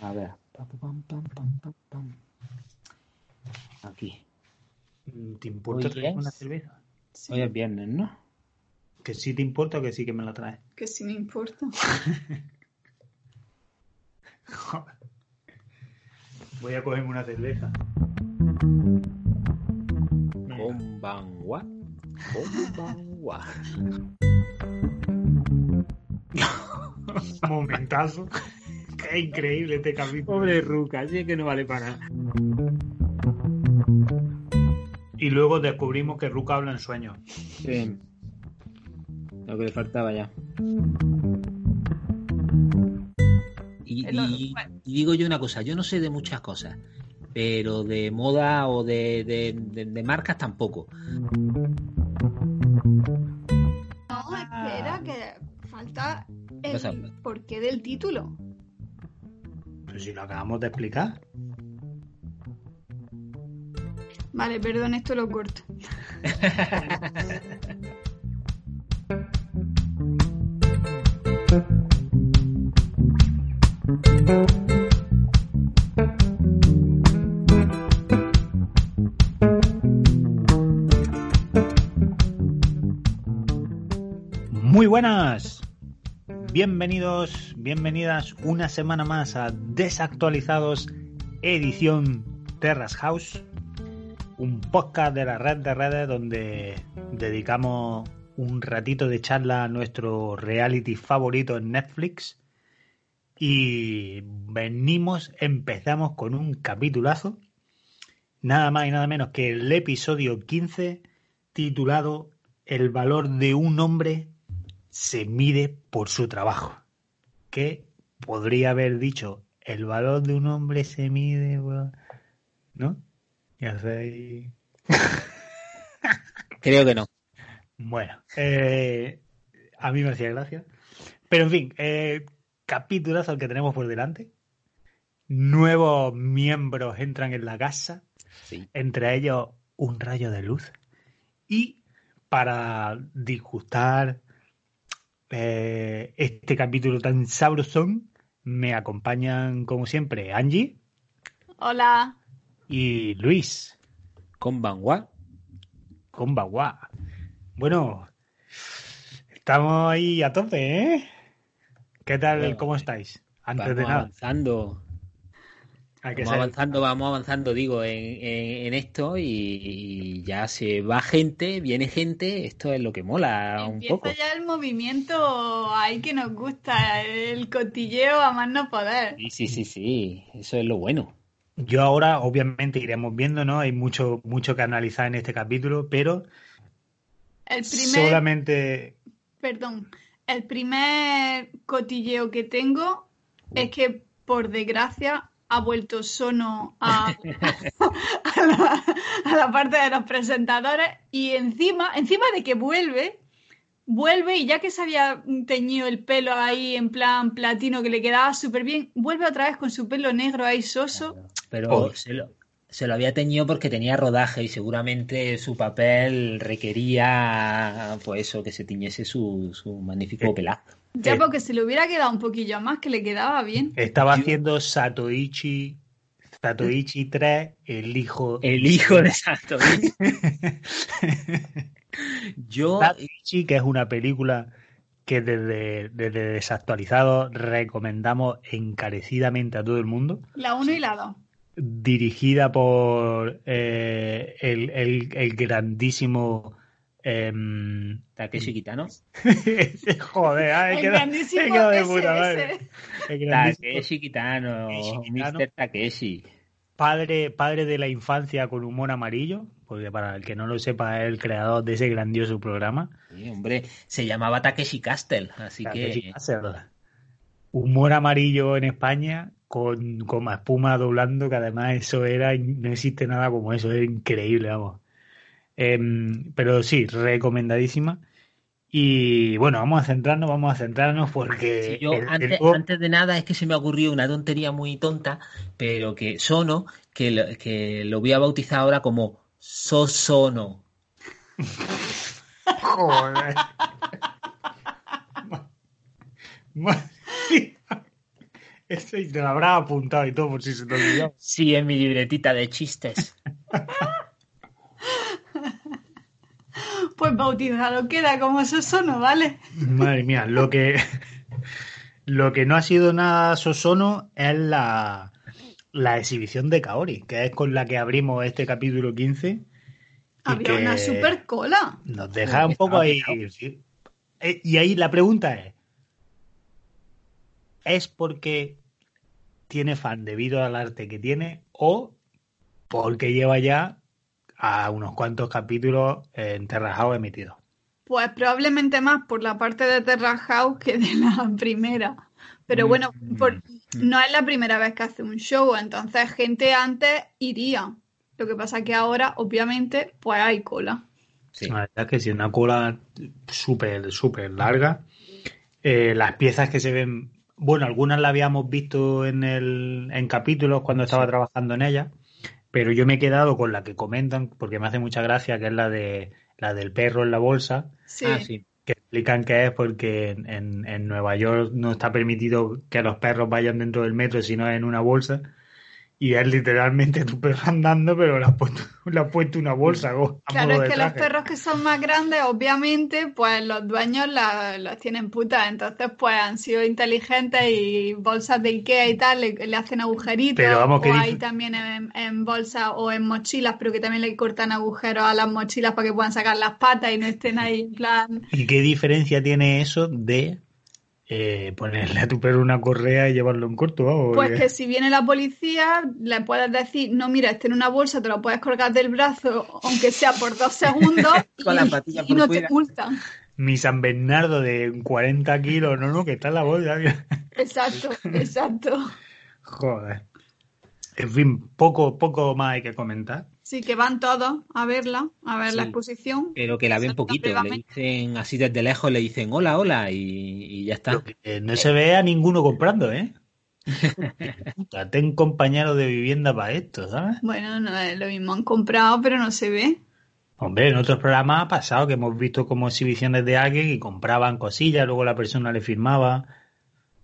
A ver. Aquí. ¿Te importa es- una cerveza? Hoy es viernes, ¿no? Que sí te importa o que sí que me la traes. Que sí me importa. Joder. Voy a cogerme una cerveza. Konbanwa. Konbanwa. Momentazo. Qué increíble este capítulo. Pobre Ruca, así es que no vale para nada. Y luego descubrimos que Ruka habla en sueños. Sí. Lo que le faltaba ya. Y, Es lo- y- digo yo una cosa, yo no sé de muchas cosas, pero de moda o de, de- de- de marcas tampoco. No, espera, que falta el porqué del título. Pero si lo acabamos de explicar. Vale, perdón, esto lo corto. Muy buenas. Bienvenidos, bienvenidas una semana más a Desactualizados, edición Terras House, un podcast de la red de redes donde dedicamos un ratito de charla a nuestro reality favorito en Netflix. Y venimos, empezamos con un capitulazo, nada más y nada menos que el episodio 15, titulado El valor de un hombre se mide por su trabajo. Que podría haber dicho, el valor de un hombre se mide, por-", ¿no? Ya sé. Creo que no. Bueno, eh, a mí me hacía gracia. Pero en fin, eh, capitulazo el que tenemos por delante. Nuevos miembros entran en la casa, Sí. entre ellos un rayo de luz. Y para disgustar eh, este capítulo tan sabrosón, me acompañan como siempre Angie Hola. y Luis. Konbanwa. con Bagua. Bueno, estamos ahí a tope, ¿eh? ¿Qué tal? Bueno, ¿Cómo estáis? Antes de nada, avanzando. Hay que Vamos ser- avanzando, vamos avanzando, digo, en, en- en esto y, y ya se va gente, viene gente, esto es lo que mola un Empieza poco. ya el movimiento ahí que nos gusta, el cotilleo a más no poder. Sí, sí, sí, sí, eso es lo bueno. Yo ahora, obviamente, iremos viendo, ¿no? Hay mucho, mucho que analizar en este capítulo, pero El primer, solamente. perdón, el primer cotilleo que tengo es que, por desgracia, ha vuelto Sono a, a la, a la parte de los presentadores y encima, encima de que vuelve, vuelve y ya que se había teñido el pelo ahí en plan platino que le quedaba súper bien, vuelve otra vez con su pelo negro ahí soso. Pero Oh. se lo, se lo había teñido porque tenía rodaje y seguramente su papel requería, pues eso, que se tiñese su, su magnífico Eh, pelazo. Ya Eh. porque se le hubiera quedado un poquillo más que le quedaba bien. Estaba Yo- haciendo Satoichi, Satoichi 3, el hijo. El hijo de Santo. Yo, Satoichi, que es una película que desde, desde Desactualizado recomendamos encarecidamente a todo el mundo. La 1 y la 2. dirigida por eh, el, el- el grandísimo em, Takeshi Kitano. joder ay, El queda- quedo de puta madre. Takeshi Kitano, Takeshi. Mr. Takeshi. padre padre de la infancia con humor amarillo porque para el que no lo sepa es el creador de ese grandioso programa Sí, hombre, se llamaba Takeshi Castle, así Takeshi que Castle. humor amarillo en España con, con espuma doblando, que además eso era, no existe nada como eso, era increíble, vamos. Em, pero sí, recomendadísima. Y bueno, vamos a centrarnos, vamos a centrarnos porque Sí, yo el- el antes, nuevo- antes de nada es que se me ocurrió una tontería muy tonta, pero que Sono, que lo, que lo voy a bautizar ahora como Sosono. Joder. Y te lo habrás apuntado y todo por si se te olvidó. Sí, en mi libretita de chistes. Pues bautizado queda como Sosono, ¿vale? Madre mía, lo que, lo que no ha sido nada sosono es la, la exhibición de Kaori, que es con la que abrimos este capítulo 15. y Había una super cola. Nos deja un poco ahí. sí. Eh, Y ahí la pregunta es: ¿es porque tiene fan debido al arte que tiene o porque lleva ya a unos cuantos capítulos en Terra House emitidos? Pues probablemente más por la parte de Terra House que de la primera. Pero bueno, Mm. por- no es la primera vez que hace un show, entonces gente antes iría. Lo que pasa que ahora, obviamente, pues hay cola. Sí. La verdad es que sí, una cola súper, súper larga. Eh, las piezas que se ven, bueno, algunas las habíamos visto en, el, en capítulos cuando estaba trabajando en ellas, pero yo me he quedado con la que comentan porque me hace mucha gracia, que es la de la del perro en la bolsa, Sí. Ah, sí. que explican que es porque en, en- en Nueva York no está permitido que los perros vayan dentro del metro, sino en una bolsa. Y es literalmente tu perro andando, pero le has puesto, le has puesto una bolsa. a Claro, modo es de que los perros que son más grandes, obviamente, pues los dueños la- los tienen putas. Entonces, pues han sido inteligentes y bolsas de Ikea y tal le, le hacen agujeritos. Pero vamos, o hay dice- también en, en bolsas o en mochilas, pero que también le cortan agujeros a las mochilas para que puedan sacar las patas y no estén ahí en plan. ¿Y qué diferencia tiene eso de eh, ponerle a tu perro una correa y llevarlo en corto? Pues que si viene la policía, le puedes decir, no, mira, este en una bolsa, te lo puedes colgar del brazo, aunque sea por dos segundos, Con y, la patilla y por no fuera. te multan. Mi San Bernardo de 40 kilos, no, no, que está en la bolsa. mira. Exacto, exacto. Joder. En fin, poco, poco más hay que comentar. Sí, que van todos a verla, a ver la exposición. Pero que la ven poquito. Le dicen así desde lejos, le dicen hola, hola y, y ya está. Que no se ve a ninguno comprando, ¿eh? Puta, ten compañero de vivienda para esto, ¿sabes? Bueno, no es lo mismo, han comprado, pero no se ve. Hombre, en otros programas ha pasado que hemos visto como exhibiciones de alguien y compraban cosillas, luego la persona le firmaba.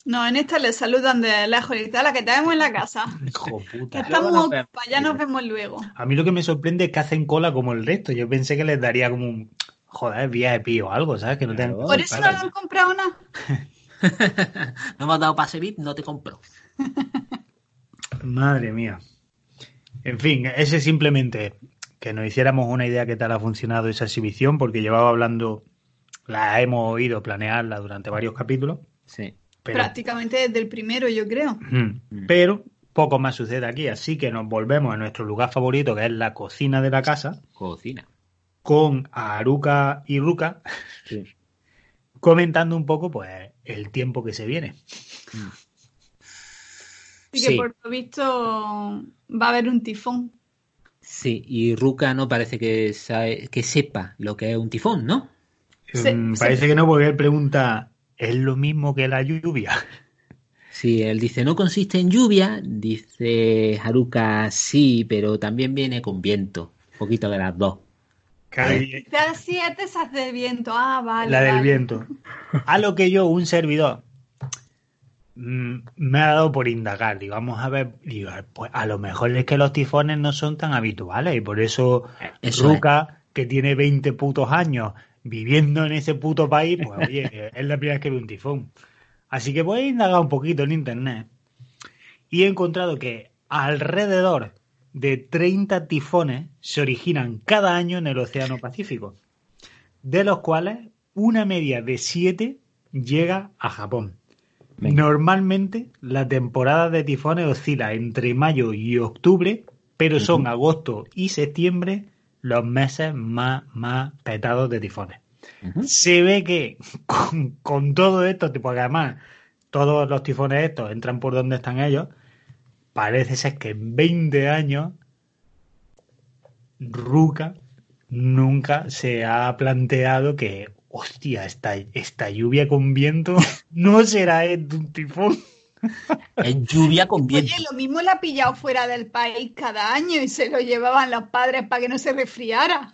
No, en esta le saludan de lejos y dicen, la que tenemos en la casa. Hijo puta. Estamos, nos vemos. para allá nos vemos luego. A mí lo que me sorprende es que hacen cola como el resto. Yo pensé que les daría como un, joder, VIP o algo, ¿sabes? Que no. Por eso no claro. lo han comprado nada. no me has dado pase VIP, no te compro. Madre mía. En fin, ese simplemente que nos hiciéramos una idea qué tal ha funcionado esa exhibición, porque llevaba hablando, la hemos oído planearla durante varios capítulos, Sí. Pero, Prácticamente desde el primero, yo creo. Pero poco más sucede aquí, así que nos volvemos a nuestro lugar favorito, que es la cocina de la casa, Cocina. con Aruka y Ruka Sí. comentando un poco pues el tiempo que se viene. Así que Sí. por lo visto va a haber un tifón. Sí, y Ruka no parece que, sabe- que sepa lo que es un tifón, ¿no? Se- Mm, se- Parece que no, porque él pregunta, ¿es lo mismo que la lluvia? Sí, él dice, no consiste en lluvia, dice Haruka, sí, pero también viene con viento, un poquito de las dos. Y- Ya siete se hace de viento. Ah, vale. La del vale. viento. A lo que yo, un servidor, mm, me ha dado por indagar. Digo, vamos a ver. Digo, pues a lo mejor es que los tifones no son tan habituales y por eso Eso Ruka, que tiene 20 putos años viviendo en ese puto país, pues oye, es la primera vez que ve un tifón. Así que voy a indagar un poquito en internet y he encontrado que alrededor de 30 tifones se originan cada año en el Océano Pacífico, de los cuales una media de 7 llega a Japón. Venga. Normalmente la temporada de tifones oscila entre mayo y octubre, pero son agosto y septiembre los meses más, más petados de tifones. Se ve que con, con todo esto, porque además todos los tifones estos entran por donde están ellos, parece ser que en 20 años Ruka nunca se ha planteado que, hostia, esta, esta lluvia con viento no será un tifón. Es lluvia con viento. Oye, lo mismo la ha pillado fuera del país cada año y se lo llevaban los padres para que no se resfriara.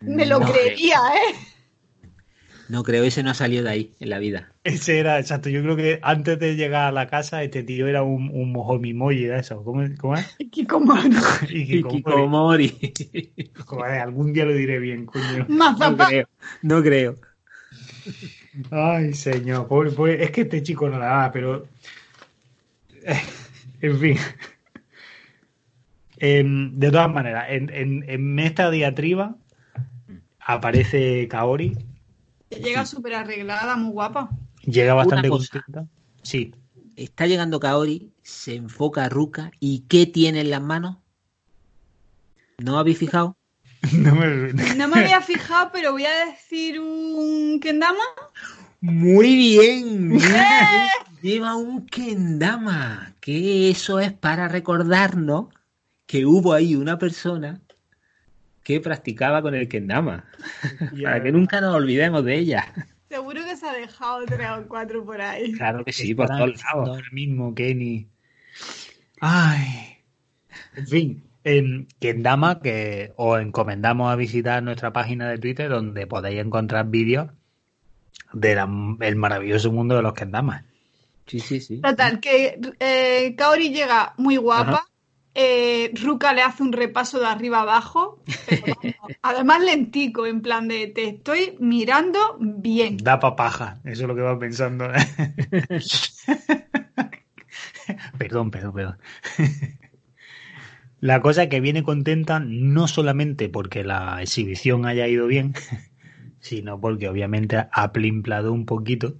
Me lo No creería, ¿eh? No creo, ese no ha salido de ahí en la vida. Ese era, exacto. Yo creo que antes de llegar a la casa, este tío era un, un mojomimoyi de eso. ¿Cómo, cómo es? Ikikomori. Ikikomori. Joder, algún día lo diré bien, coño. No creo. No creo. Ay, señor. Pobre, pobre. Es que este chico no la da, pero. En fin. Em, de todas maneras, en, en, en esta diatriba aparece Kaori. Llega súper arreglada, muy guapa. Llega bastante contenta. Sí. Está llegando Kaori, se enfoca a Ruka y ¿qué tiene en las manos? ¿No habéis fijado? No me... no me había fijado, pero voy a decir un Kendama. Muy bien. ¡Eh! Lleva un Kendama. Que eso es para recordarnos que hubo ahí una persona que practicaba con el kendama. Para que nunca nos olvidemos de ella. Seguro que se ha dejado tres o cuatro por ahí. Claro que sí, por todos lados. Ahora mismo, Kenny. Ay. En fin, en Kendama, que os encomendamos a visitar nuestra página de Twitter, donde podéis encontrar vídeos del maravilloso mundo de los Kendamas. Sí, sí, sí. Total, que eh, Kaori llega muy guapa. Eh, Ruka le hace un repaso de arriba abajo, además lentico, en plan de te estoy mirando bien. Da papaja, eso es lo que va pensando. perdón, perdón, perdón. La cosa es que viene contenta no solamente porque la exhibición haya ido bien, sino porque obviamente ha plimplado un poquito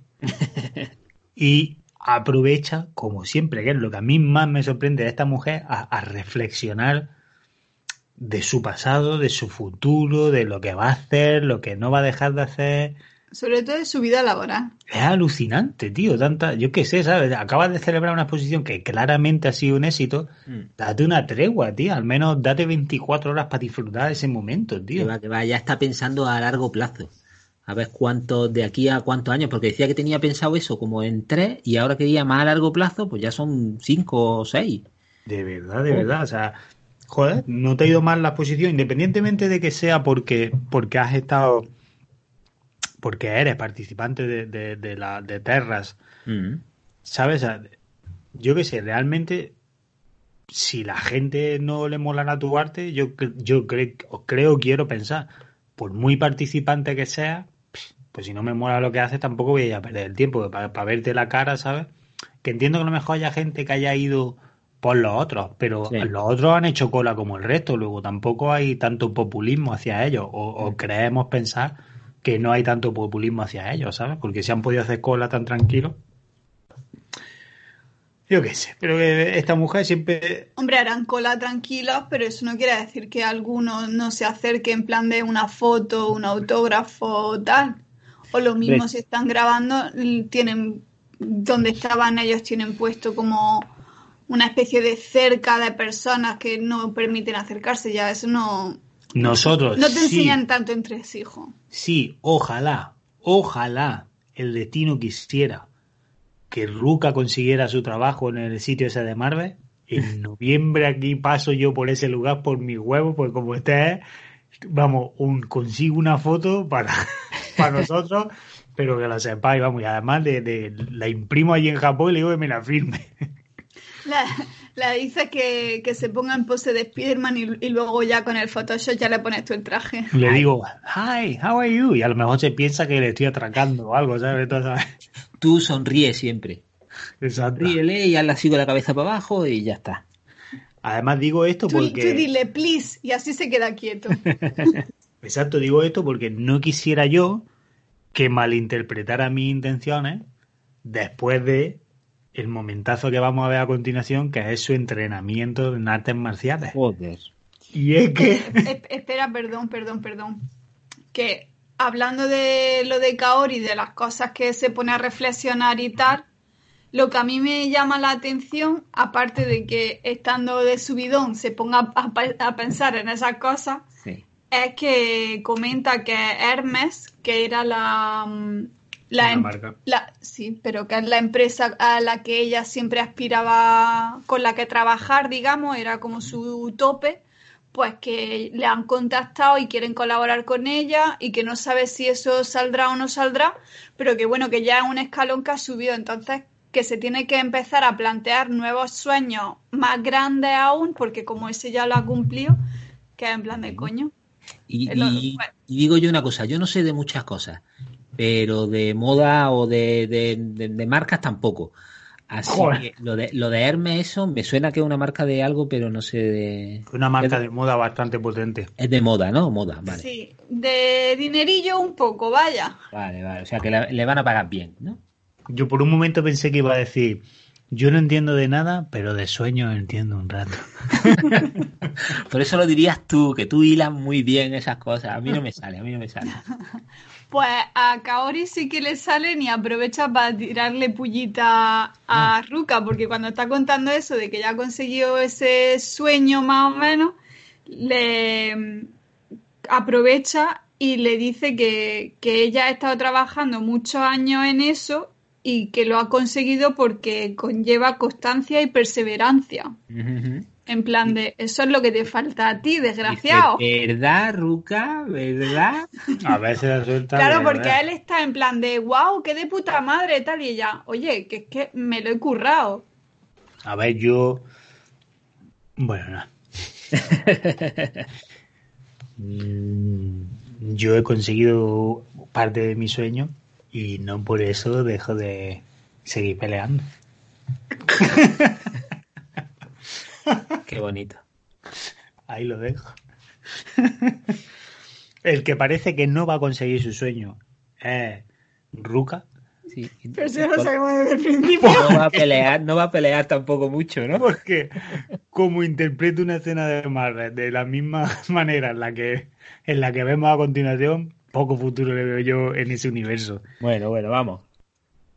y aprovecha, como siempre, que es lo que a mí más me sorprende de esta mujer, a, reflexionar de su pasado, de su futuro, de lo que va a hacer, lo que no va a dejar de hacer. Sobre todo de su vida laboral. Es alucinante, tío. Tanta, yo qué sé, ¿sabes? Acabas de celebrar una exposición que claramente ha sido un éxito. Mm. Date una tregua, tío. Al menos date 24 horas para disfrutar de ese momento, tío. Que va, que va, ya está pensando a largo plazo a ver cuántos de aquí a cuántos años, porque decía que tenía pensado eso como en tres y ahora quería más a largo plazo, pues ya son cinco o seis. De verdad, de verdad, o sea, joder, no te ha ido mal la exposición, independientemente de que sea porque, porque has estado, porque eres participante de, de, la, de Terras, mm. ¿sabes? yo qué sé, realmente si la gente no le mola a tu arte, yo, yo creo, creo, quiero pensar, por muy participante que sea, pues si no me mola lo que haces, tampoco voy a perder el tiempo para, verte la cara, ¿sabes? Que entiendo que a lo mejor haya gente que haya ido por los otros, pero los otros han hecho cola como el resto, luego tampoco hay tanto populismo hacia ellos, o, creemos pensar que no hay tanto populismo hacia ellos, ¿sabes? Porque se han podido hacer cola tan tranquilo. Yo qué sé, pero esta mujer siempre... Hombre, harán cola tranquilos, pero eso no quiere decir que alguno no se acerque en plan de una foto, un autógrafo, tal. O lo mismo si están grabando, tienen donde estaban ellos tienen puesto como una especie de cerca de personas que no permiten acercarse ya eso no nosotros no te enseñan tanto entre sí hijo. Sí ojalá ojalá el destino quisiera que Ruka consiguiera su trabajo en el sitio ese de Marvel. En noviembre aquí paso yo por ese lugar por mi huevo pues como este vamos un consigo una foto para para nosotros, pero que lo sepáis, vamos, y además de, la imprimo allí en Japón y le digo que me la firme. La, dice que, se ponga en pose de Spiderman y, y, luego ya con el Photoshop ya le pones tú el traje. Le digo, hi, how are you? Y a lo mejor se piensa que le estoy atracando o algo, ¿sabes? Tú sonríes siempre. Exacto. Ríele y hazla así con la cabeza para abajo y ya está. Además digo esto porque... Tú, dile please y así se queda quieto. Exacto, digo esto porque no quisiera yo que malinterpretara mis intenciones después de el momentazo que vamos a ver a continuación, que es su entrenamiento en artes marciales. Joder. Y es que... Espera, perdón, perdón, perdón. Que hablando de lo de Kaori, de las cosas que se pone a reflexionar y tal, lo que a mí me llama la atención, aparte de que estando de subidón se ponga a, a pensar en esas cosas, es que comenta que Hermes, que era la, mm, la, em-, la, sí, pero que es la empresa a la que ella siempre aspiraba, con la que trabajar, digamos, era como su tope, pues que le han contactado y quieren colaborar con ella y que no sabe si eso saldrá o no saldrá, pero que bueno, que ya es un escalón que ha subido, entonces que se tiene que empezar a plantear nuevos sueños más grandes aún, porque como ese ya lo ha cumplido, que es en plan de coño. Y, Es lo- y- bueno. y digo yo una cosa, yo no sé de muchas cosas, pero de moda o de, de- de- de marcas tampoco. Así Joder. que lo de, lo de Hermes, eso me suena que es una marca de algo, pero no sé de... Una marca de moda bastante potente. Es de moda, ¿no? Moda, vale. Sí, de dinerillo un poco, vaya. Vale, vale. O sea que le van a pagar bien, ¿no? Yo por un momento pensé que iba a decir, yo no entiendo de nada, pero de sueños entiendo un rato. Por eso lo dirías tú, que tú hilas muy bien esas cosas. A mí no me sale, a mí no me sale. Pues a Kaori sí que le salen y aprovecha para tirarle pullita a Ruka, porque cuando está contando eso de que ya ha conseguido ese sueño más o menos, le mm, aprovecha y le dice que, que ella ha estado trabajando muchos años en eso y que lo ha conseguido porque conlleva constancia y perseverancia. En plan de, eso es lo que te falta a ti, desgraciado. Dice, ¿Verdad, Ruca? ¿Verdad? A veces la suelta. Claro, de porque verdad. él está en plan de, wow, qué de puta madre, tal, y ella, oye, que es que me lo he currado. A ver, yo. Bueno, no. Mm, yo he conseguido parte de mi sueño y no por eso dejo de seguir peleando. Qué bonito. Ahí lo dejo. El que parece que no va a conseguir su sueño es Ruka. Sí. Pero si lo sabemos desde el principio. No va a pelear, no va a pelear tampoco mucho, ¿no? Porque como interpreto una escena de Marvel de la misma manera en la que en la que vemos a continuación, poco futuro le veo yo en ese universo. Bueno, bueno, vamos.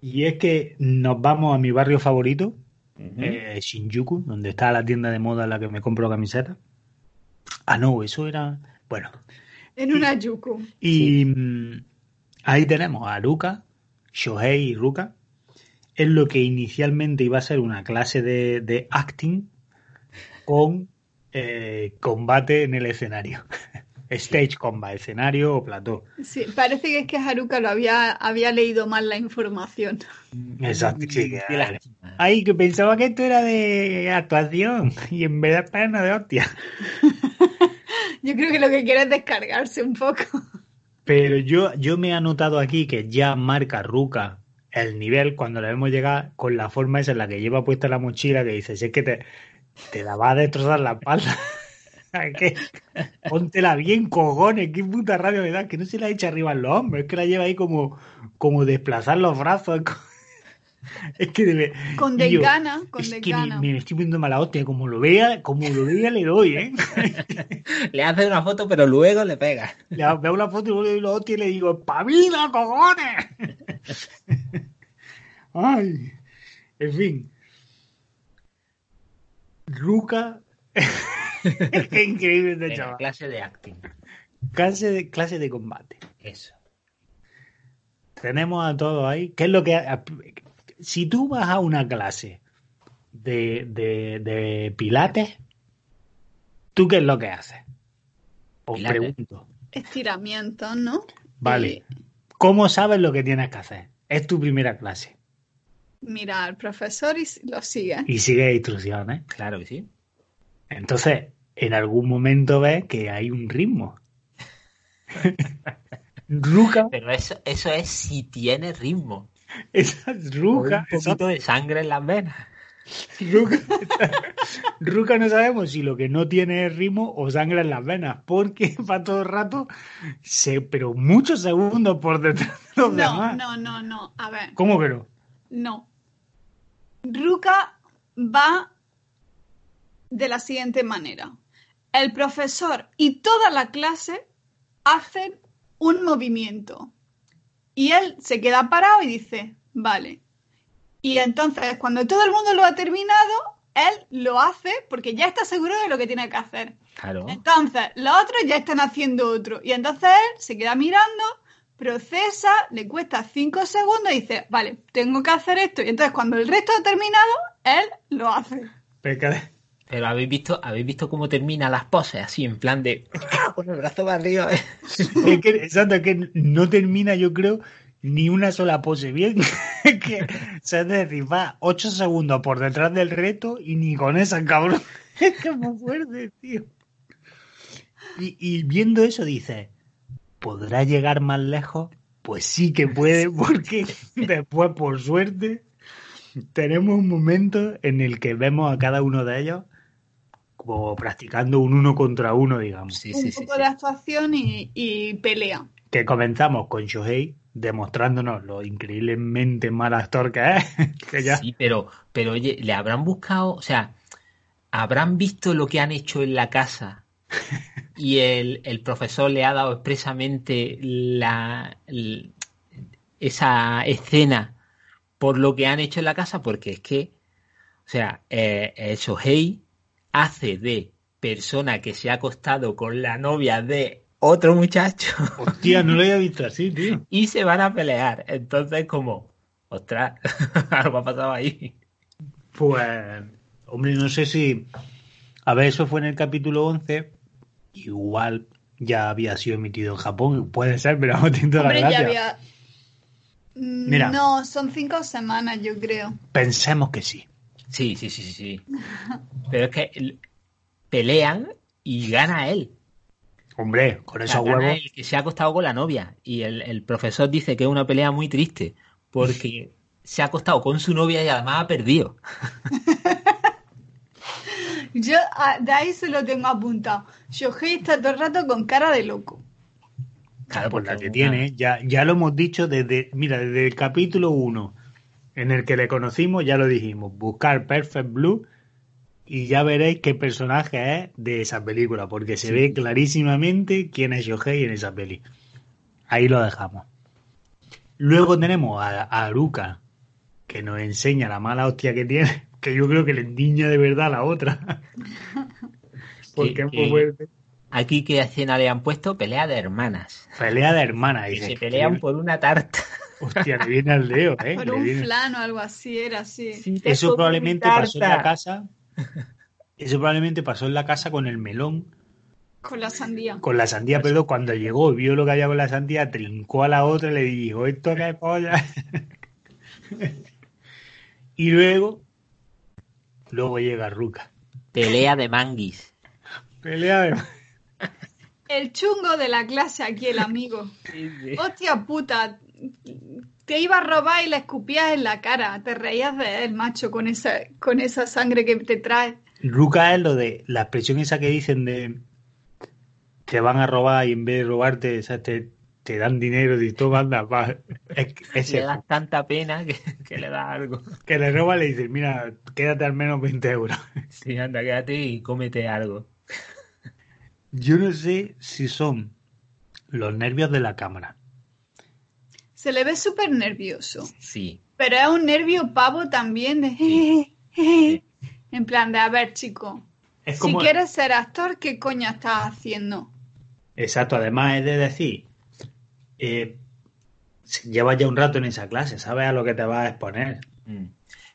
Y es que nos vamos a mi barrio favorito, eh, Shinjuku, donde está la tienda de moda en la que me compro camiseta. Ah, no, eso era. Bueno, En una yuku. y mm, ahí tenemos a Ruka, Shohei y Ruka. Es lo que inicialmente iba a ser una clase de, de acting con eh, combate en el escenario. Stage combat, escenario o plató. Sí, parece que es que Haruka lo había, había leído mal la información. Exacto, sí, que-. Ay, que pensaba que esto era de actuación y en verdad es pena de hostia. Yo creo que lo que quiere es descargarse un poco. Pero yo, yo me he anotado aquí que ya marca Ruka el nivel cuando le vemos llegar con la forma esa en la que lleva puesta la mochila que dices, es que te, te la va a destrozar la espalda. Que, póntela bien, cojones, qué puta rabia me da, que no se la echa arriba en los hombros, es que la lleva ahí como, como desplazar los brazos. Es que debe. Con desgana, con es que me, me estoy poniendo mala hostia, como lo vea, como lo vea le doy, ¿eh? Le hace una foto, pero luego le pega. Le veo una foto y le doy la hostia y le digo, ¡Pavila, cojones! Ay, en fin. Ruka. Qué increíble este chaval. clase de acting. Clase de, clase de combate. Eso. Tenemos a todos ahí. ¿Qué es lo que.? Si tú vas a una clase de, de, de pilates, ¿tú qué es lo que haces? Os Pilates. pregunto. Estiramientos, ¿no? Vale. Y, ¿Cómo sabes lo que tienes que hacer? Es tu primera clase. mira al profesor y lo sigue. Y sigue instrucciones. Claro que sí. Entonces, en algún momento ves que hay un ritmo. Ruka, Pero eso, eso es si tiene ritmo. esa es Ruka, un poquito de sangre en las venas. Ruka, Ruka no sabemos si lo que no tiene es ritmo o sangre en las venas, porque va todo el rato, se, pero muchos segundos por detrás de los No, demás. no, no, no. A ver, ¿Cómo que no? no. Ruka va de la siguiente manera. El profesor y toda la clase hacen un movimiento. Y él se queda parado y dice, vale. Y entonces, cuando todo el mundo lo ha terminado, él lo hace porque ya está seguro de lo que tiene que hacer. Claro. Entonces, los otros ya están haciendo otro. Y entonces él se queda mirando, procesa, le cuesta cinco segundos y dice, vale, tengo que hacer esto. Y entonces, cuando el resto ha terminado, él lo hace. Pero Pero habéis visto, habéis visto cómo termina las poses, así en plan de con el brazo para arriba. Es que, exacto, es que no termina, yo creo, ni una sola pose bien. que, o sea, es decir, va ocho segundos por detrás del reto y ni con esa, cabrón. Es que es muy fuerte, tío. Y, y viendo eso dices, ¿podrá llegar más lejos? Pues sí que puede, porque después, por suerte, tenemos un momento en el que vemos a cada uno de ellos como practicando un uno contra uno, digamos. Sí, un sí, poco sí. de actuación y, y pelea. Que comenzamos con Shohei demostrándonos lo increíblemente mal actor que es. que ya... Sí, pero, pero oye, le habrán buscado, o sea, habrán visto lo que han hecho en la casa y el, el profesor le ha dado expresamente la, esa escena por lo que han hecho en la casa, porque es que, o sea, eh, el Shohei hace de persona que se ha acostado con la novia de otro muchacho Hostia, no lo había visto así, tío. y se van a pelear. Entonces, como, ostras, algo ha pasado ahí. Pues, hombre, no sé si... A ver, eso fue en el capítulo 11. Igual ya había sido emitido en Japón. Puede ser, pero vamos teniendo la Hombre, ya gracia. había. Mm, Mira. No, son cinco semanas, yo creo. Pensemos que sí. Sí, sí, sí, sí, sí. Pero es que el- pelean y gana él. Hombre, con esos gana huevos... el que se ha acostado con la novia. Y el, el profesor dice que es una pelea muy triste porque se ha acostado con su novia y además ha perdido. Yo ah, de ahí se lo tengo apuntado. Shohei está todo el rato con cara de loco. Claro, Por la que tiene, ya, ya lo hemos dicho desde, mira, desde el capítulo 1 en el que le conocimos, ya lo dijimos, buscar Perfect Blue y ya veréis qué personaje es de esa película, porque se Sí. ve clarísimamente quién es Shohei en esa peli. Ahí lo dejamos. Luego tenemos a, a Aruka, que nos enseña la mala hostia que tiene, que yo creo que le endiña de verdad a la otra. porque Que- es muy fuerte. Aquí que escena le han puesto pelea de hermanas. Pelea de hermanas. Dice, se pelean por una tarta. Hostia, le viene al dedo, ¿eh? Por Le un viene- flan o algo así, era así. Sí, Eso probablemente pasó en la casa. Eso probablemente pasó en la casa con el melón, Con la sandía. con la sandía, pero cuando llegó y vio lo que había con la sandía, trincó a la otra y le dijo, esto qué polla. y luego, luego llega Ruka. Pelea de manguis. Pelea de... El chungo de la clase aquí, el amigo. Sí, sí. Hostia puta. Te iba a robar y le escupías en la cara. Te reías de él, macho, con esa, con esa sangre que te trae. Ruka es lo de la expresión esa que dicen de te van a robar y en vez de robarte, o sea, te, te dan dinero y tú mandas. Es, Le das tanta pena que, que le da algo. que le roba y le dices, mira, quédate al menos 20 euros. Sí, anda, quédate y cómete algo. Yo no sé si son los nervios de la cámara. Se le ve súper nervioso. Sí. Pero es un nervio pavo también de... En plan de, a ver, chico, Es si como... quieres ser actor, ¿qué coño estás haciendo? Exacto, además es de decir, eh, si llevas ya un rato en esa clase, sabes a lo que te vas a exponer. Mm.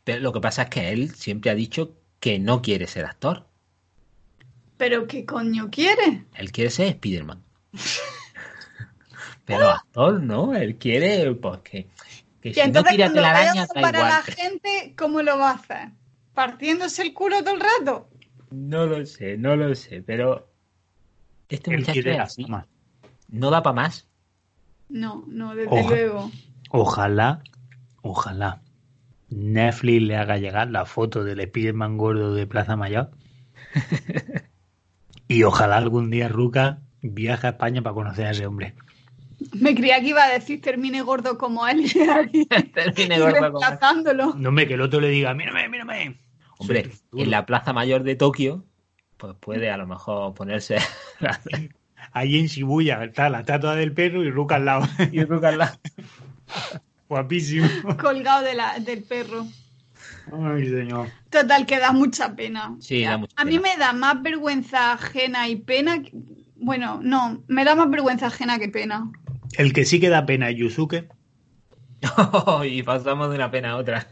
Pero lo que pasa es que él siempre ha dicho que no quiere ser actor. ¿Pero qué coño quiere? Él quiere ser Spiderman. Pero actor no, él quiere, pues que, que Y si no entonces tira cuando vaya telaraña, a da para igual. la gente, ¿cómo lo va a hacer? ¿Partiéndose el culo todo el rato? No lo sé, no lo sé, pero este Él muchacho quiere es la así. fama. No da para más. No, no, desde Oja. luego. Ojalá, ojalá Netflix le haga llegar la foto del Spiderman gordo de Plaza Mayor. y ojalá algún día Ruca viaje a España para conocer a ese hombre. Me creía que iba a decir termine gordo como él y Termine y gordo como- reemplazándolo. No hombre, que el otro le diga, mírame, mírame. Hombre, en la Plaza Mayor de Tokio, pues puede a lo mejor ponerse Ahí en Shibuya está la estatua del perro y Ruca al lado. y Rucarla. Guapísimo. colgado de la, del perro. Ay, señor. Total, que da mucha pena. Sí, da mucha a mí me da más vergüenza ajena y pena. que- Bueno, no, me da más vergüenza ajena que pena. El que sí que da pena es Yusuke. y pasamos de una pena a otra.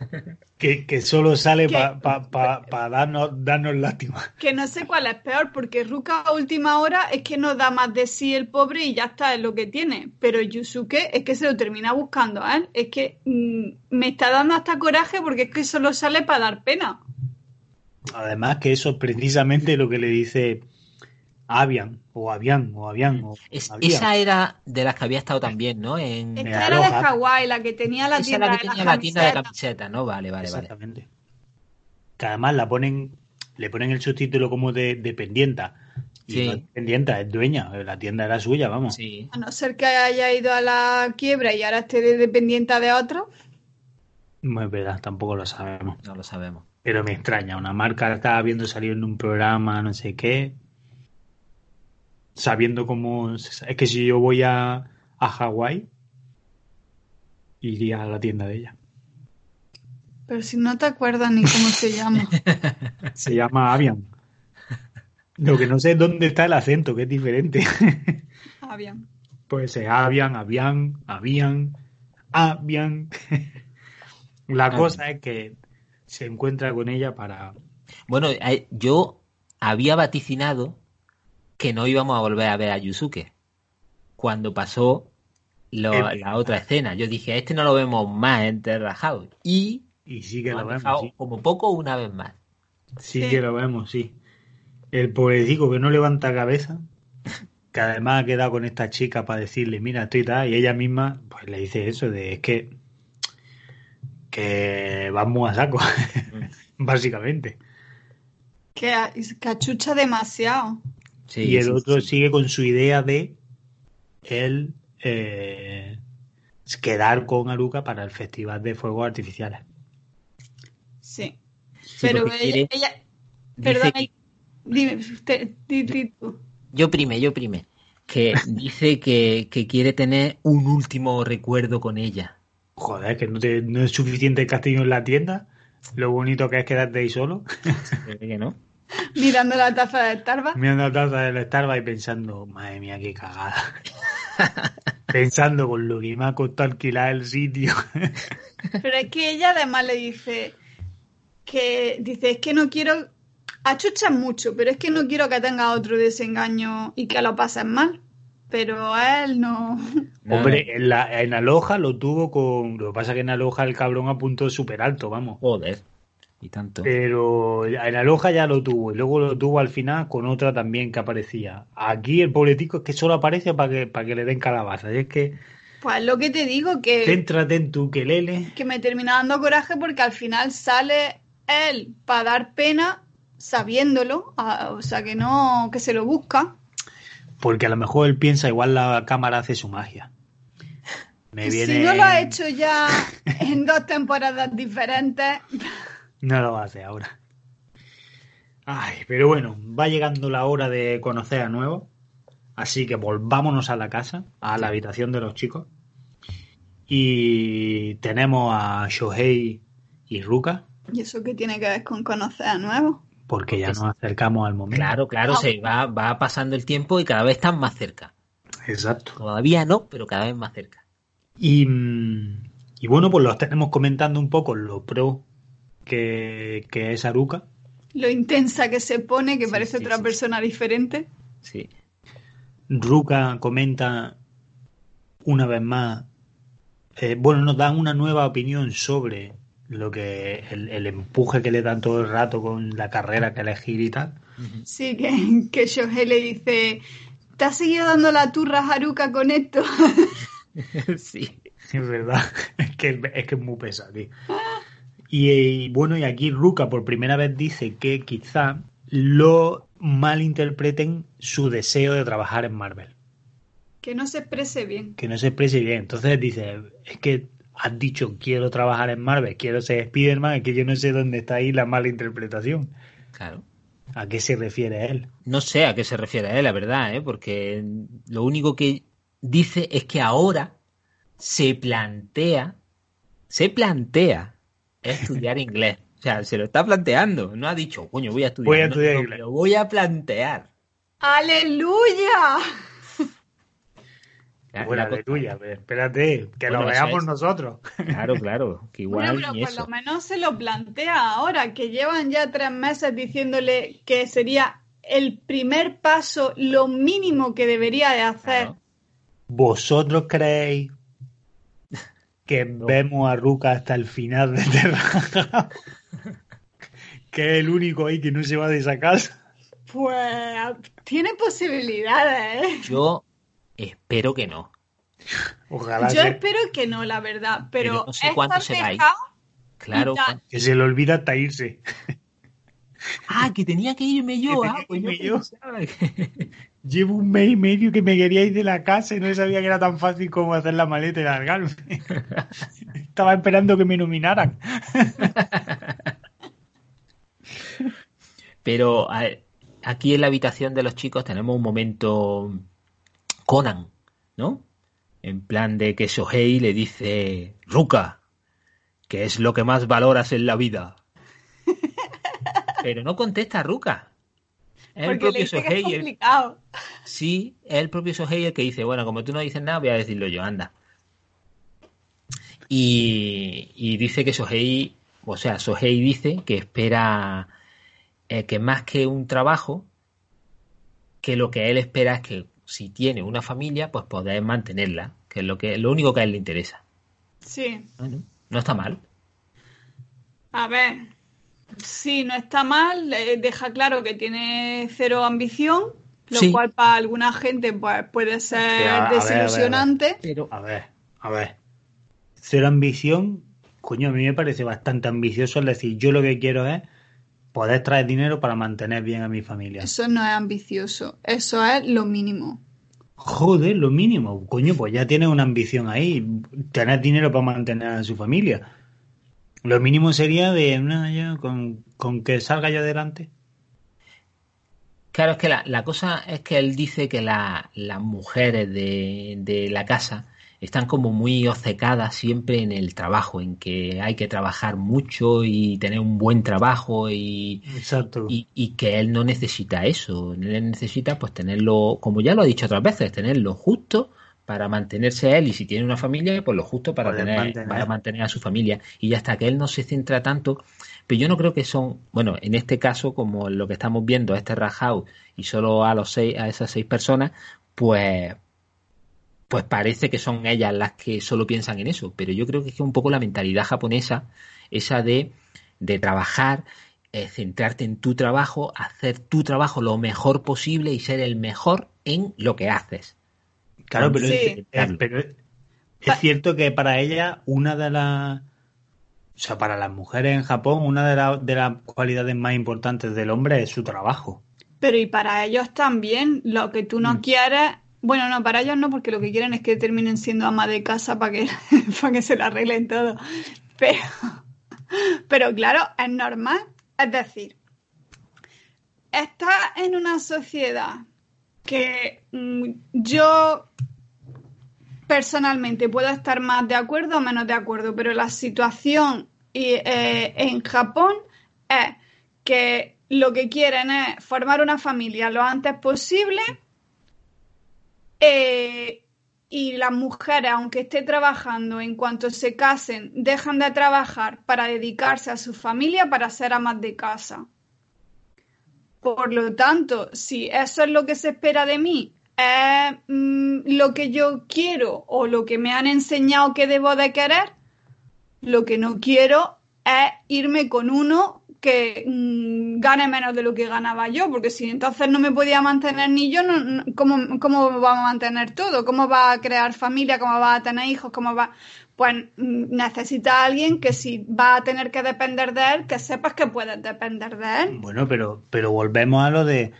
Que, que solo sale para pa, pa- pa darnos, darnos lástima. Que no sé cuál es peor, porque Ruka a última hora es que no da más de sí el pobre y ya está, es lo que tiene. Pero Yusuke es que se lo termina buscando a él. Es que mm, me está dando hasta coraje porque es que solo sale para dar pena. Además que eso es precisamente lo que le dice Avian, o Avian, o Avian, o Es- Avian. esa era de las que había estado también, ¿no? En... Esta era de. Hawái, la que tenía la Esa tienda era la que de tenía la tienda de camisetas, ¿no? Vale, vale, vale. Exactamente. Que además la ponen, le ponen el subtítulo como de dependienta. Y Sí. no es dependienta, es dueña. La tienda era suya, vamos. Sí. A no ser que haya ido a la quiebra y ahora esté de dependiente de otro. No es verdad, tampoco lo sabemos. No lo sabemos. Pero me extraña, una marca estaba viendo salir en un programa, no sé qué, sabiendo cómo... Es que si yo voy a, a Hawái, iría a la tienda de ella. Pero si no te acuerdas ni cómo se llama. Se llama Avian. Lo que no sé es dónde está el acento, que es diferente. Ah, bien. Pues es Avian, Avian, Avian, Avian. La Avian. cosa es que se encuentra con ella para... Bueno, yo había vaticinado que no íbamos a volver a ver a Yusuke cuando pasó lo- Eh. la otra escena. Yo dije, a este no lo vemos más en Terra House. Y Y sí que lo vemos, sí. como poco una vez más. Sí Sí. que lo vemos, sí. El pobrecico que no levanta cabeza, que además ha quedado con esta chica para decirle, mira, estoy tal, y ella misma pues le dice eso de es que que vamos a saco, básicamente. Que a- que achucha demasiado. Sí, y el sí, otro sí. sigue con su idea de él eh, quedar con Aruka para el Festival de Fuegos Artificiales. Sí. Sí, Pero ella, quiere- ella- que- dime, usted, di- di tú. Yo prime, yo prime. Que dice que, que quiere tener un último recuerdo con ella. Joder, que no, te- no es suficiente el castillo en la tienda. Lo bonito que es quedarte ahí solo. ¿Cree que no? mirando la taza de Starbucks. mirando la taza del Starbucks y pensando, madre mía, qué cagada. pensando con lo que me ha costado alquilar el sitio. Pero es que ella además le dice que dice, es que no quiero, achuchas mucho, pero es que no quiero que tenga otro desengaño y que lo pases mal. Pero a él no. No, Hombre, en, la, en Aloha lo tuvo con... Lo que pasa es que en Aloha el cabrón apuntó súper alto, vamos. Joder. Y tanto. Pero en Aloha ya lo tuvo y luego lo tuvo al final con otra también que aparecía. Aquí el pobretico es que solo aparece para que, para que le den calabaza. Y es que Pues lo que te digo, que, céntrate en tu quelele. que me termina dando coraje porque al final sale él para dar pena sabiéndolo, a- o sea que no, que se lo busca. Porque a lo mejor él piensa igual la cámara hace su magia. Me Y viene... Si no lo ha hecho ya en dos temporadas diferentes, No lo va a hacer ahora. Ay, pero bueno, va llegando la hora de conocer a nuevo. Así que volvámonos a la casa, a la habitación de los chicos. Y tenemos a Shohei y Ruka, ¿y eso qué tiene que ver con conocer a nuevo? porque ya nos acercamos al momento. Claro, claro, Ah. se va, va pasando el tiempo y cada vez están más cerca. Exacto. Todavía no, pero cada vez más cerca. Y, mm, y bueno, pues los tenemos comentando un poco lo pro que, que es Aruka. Lo intensa que se pone, que Sí, parece sí, otra sí, persona diferente. Sí. Ruka comenta una vez más, eh, bueno, nos dan una nueva opinión sobre lo que el, el empuje que le dan todo el rato con la carrera que elegir y tal. Sí, que, que Shohei le dice, ¿te has seguido dando la turra a Haruka con esto? sí. Es verdad, es que es que es muy pesado, tío. Y, y bueno, y aquí Ruka por primera vez dice que quizá lo malinterpreten su deseo de trabajar en Marvel. que no se exprese bien. que no se exprese bien. Entonces dice, es que has dicho quiero trabajar en Marvel, quiero ser Spider-Man, es que yo no sé dónde está ahí la mala interpretación. Claro. ¿A qué se refiere él? No sé a qué se refiere él, la verdad, ¿eh? porque lo único que dice es que ahora se plantea, se plantea estudiar inglés. O sea, se lo está planteando. No ha dicho, coño, voy a estudiar. Voy a estudiar no, inglés. Lo voy a plantear. ¡Aleluya! La- Buena la de cosa- tuya, pero espérate, que Bueno, lo veamos es. nosotros. Claro, claro, que igual Bueno, pero por eso. lo menos se lo plantea ahora, que llevan ya tres meses diciéndole que sería el primer paso, lo mínimo que debería de hacer. Claro. ¿Vosotros creéis que vemos a Ruka hasta el final de Terra? que es el único ahí que no se va de esa casa. Pues tiene posibilidades, ¿eh? Yo espero que no. Ojalá Yo espero que no, la verdad, pero, Pero no sé se va a ir. Claro. Que se le olvida hasta irse. Ah, que tenía que irme yo. Que Ah, pues yo que- Llevo un mes y medio que me quería ir de la casa y no sabía que era tan fácil como hacer la maleta y largarme. Estaba esperando que me nominaran. Pero a aquí en la habitación de los chicos tenemos un momento Conan, ¿no? En plan de que Sohei le dice, Ruka, ¿qué es lo que más valoras en la vida? Pero no contesta Ruka. Es el porque propio Sohei el. Sí, es el propio Sohei el que dice, bueno, como tú no dices nada, voy a decirlo yo, anda. Y, y dice que Sohei, o sea, Sohei dice que espera eh, que más que un trabajo, que lo que él espera es que si tiene una familia, pues poder mantenerla, que es lo que lo único que a él le interesa. Sí. Bueno, no está mal. A ver, sí, no está mal, eh, deja claro que tiene cero ambición, lo Sí. cual para alguna gente pues, puede ser Hostia, a ver, a ver, a ver. desilusionante. Pero A ver, a ver. Cero ambición, coño, a mí me parece bastante ambicioso. Es decir, yo lo que quiero es poder traer dinero para mantener bien a mi familia. Eso no es ambicioso, eso es lo mínimo. Joder, lo mínimo. Coño, pues ya tienes una ambición ahí. Tener dinero para mantener a su familia. Lo mínimo sería de, no, yo, con, con que salga yo adelante. Claro, es que la, la cosa es que él dice que la- las mujeres de, de la casa están como muy obcecadas siempre en el trabajo, en que hay que trabajar mucho y tener un buen trabajo y, Exacto. y, y que él no necesita eso. Él necesita pues tenerlo, como ya lo ha dicho otras veces, tener lo justo para mantenerse él y si tiene una familia, pues lo justo para Poder tener, mantener. para mantener a su familia. Y hasta que él no se centra tanto, pero yo no creo que son, bueno, en este caso, como lo que estamos viendo, este Rajau y solo a los seis, a esas seis personas, pues pues parece que son ellas las que solo piensan en eso, pero yo creo que es un poco la mentalidad japonesa, esa de, de trabajar, eh, centrarte en tu trabajo, hacer tu trabajo lo mejor posible y ser el mejor en lo que haces. Claro, pero, Sí. es, es- pero es- es cierto que para ella una de las... O sea, para las mujeres en Japón, una de, la- de las cualidades más importantes del hombre es su trabajo. Pero y para ellos también, lo que tú no Mm. quieres, bueno, no, para ellos no, porque lo que quieren es que terminen siendo ama de casa para que, para que se la arreglen todo. Pero, pero claro, es normal. Es decir, está en una sociedad que mm, yo personalmente puedo estar más de acuerdo o menos de acuerdo, pero la situación y, eh, en Japón es que lo que quieren es formar una familia lo antes posible eh, y las mujeres, aunque esté trabajando, en cuanto se casen, dejan de trabajar para dedicarse a su familia, para ser amas de casa. Por lo tanto, si eso es lo que se espera de mí, es mm, lo que yo quiero o lo que me han enseñado que debo de querer, lo que no quiero es irme con uno que mm, gane menos de lo que ganaba yo, porque si entonces no me podía mantener ni yo, no, ¿cómo, ¿cómo va a mantener todo? ¿Cómo va a crear familia? ¿Cómo va a tener hijos? ¿Cómo va? Pues necesita a alguien que si va a tener que depender de él, que sepas que puedes depender de él. Bueno, pero, pero volvemos a lo de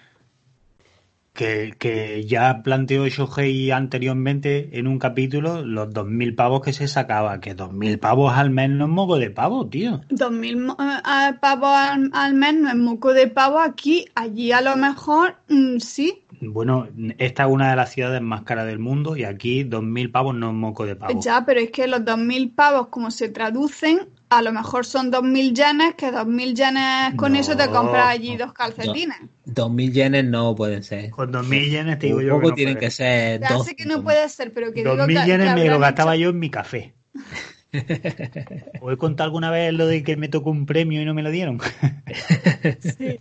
que, que ya planteó Shohei anteriormente en un capítulo los 2.000 pavos que se sacaba, que 2.000 pavos al mes no es moco de pavo, tío. Dos mil mo- eh, pavos al, al mes no es moco de pavo aquí, allí a lo mejor mm, sí. Bueno, esta es una de las ciudades más caras del mundo y aquí 2.000 pavos no es moco de pavo. Ya, pero es que los dos mil pavos, como se traducen, a lo mejor son 2.000 yenes, que 2.000 yenes con No, eso te compras allí dos calcetines. 2.000 yenes no pueden ser. Con 2.000 yenes te digo Un yo. poco que no tienen puede. que ser Ya dos. sé que no puede ser, pero que digo 2.000 que, yenes que me lo gastaba hecho- yo en mi café. ¿Os he contado alguna vez lo de que me tocó un premio y no me lo dieron? Sí.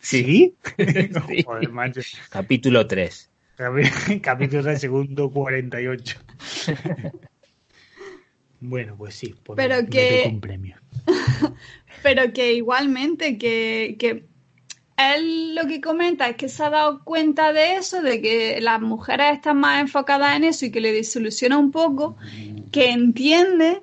¿Sí? Sí. Joder, macho. Capítulo 3. Capi- Capítulo del segundo 48. Bueno, pues sí. Pues Pero me- que- un premio. Pero que igualmente, que, que él lo que comenta es que se ha dado cuenta de eso, de que las mujeres están más enfocadas en eso y que le desilusiona un poco, que entiende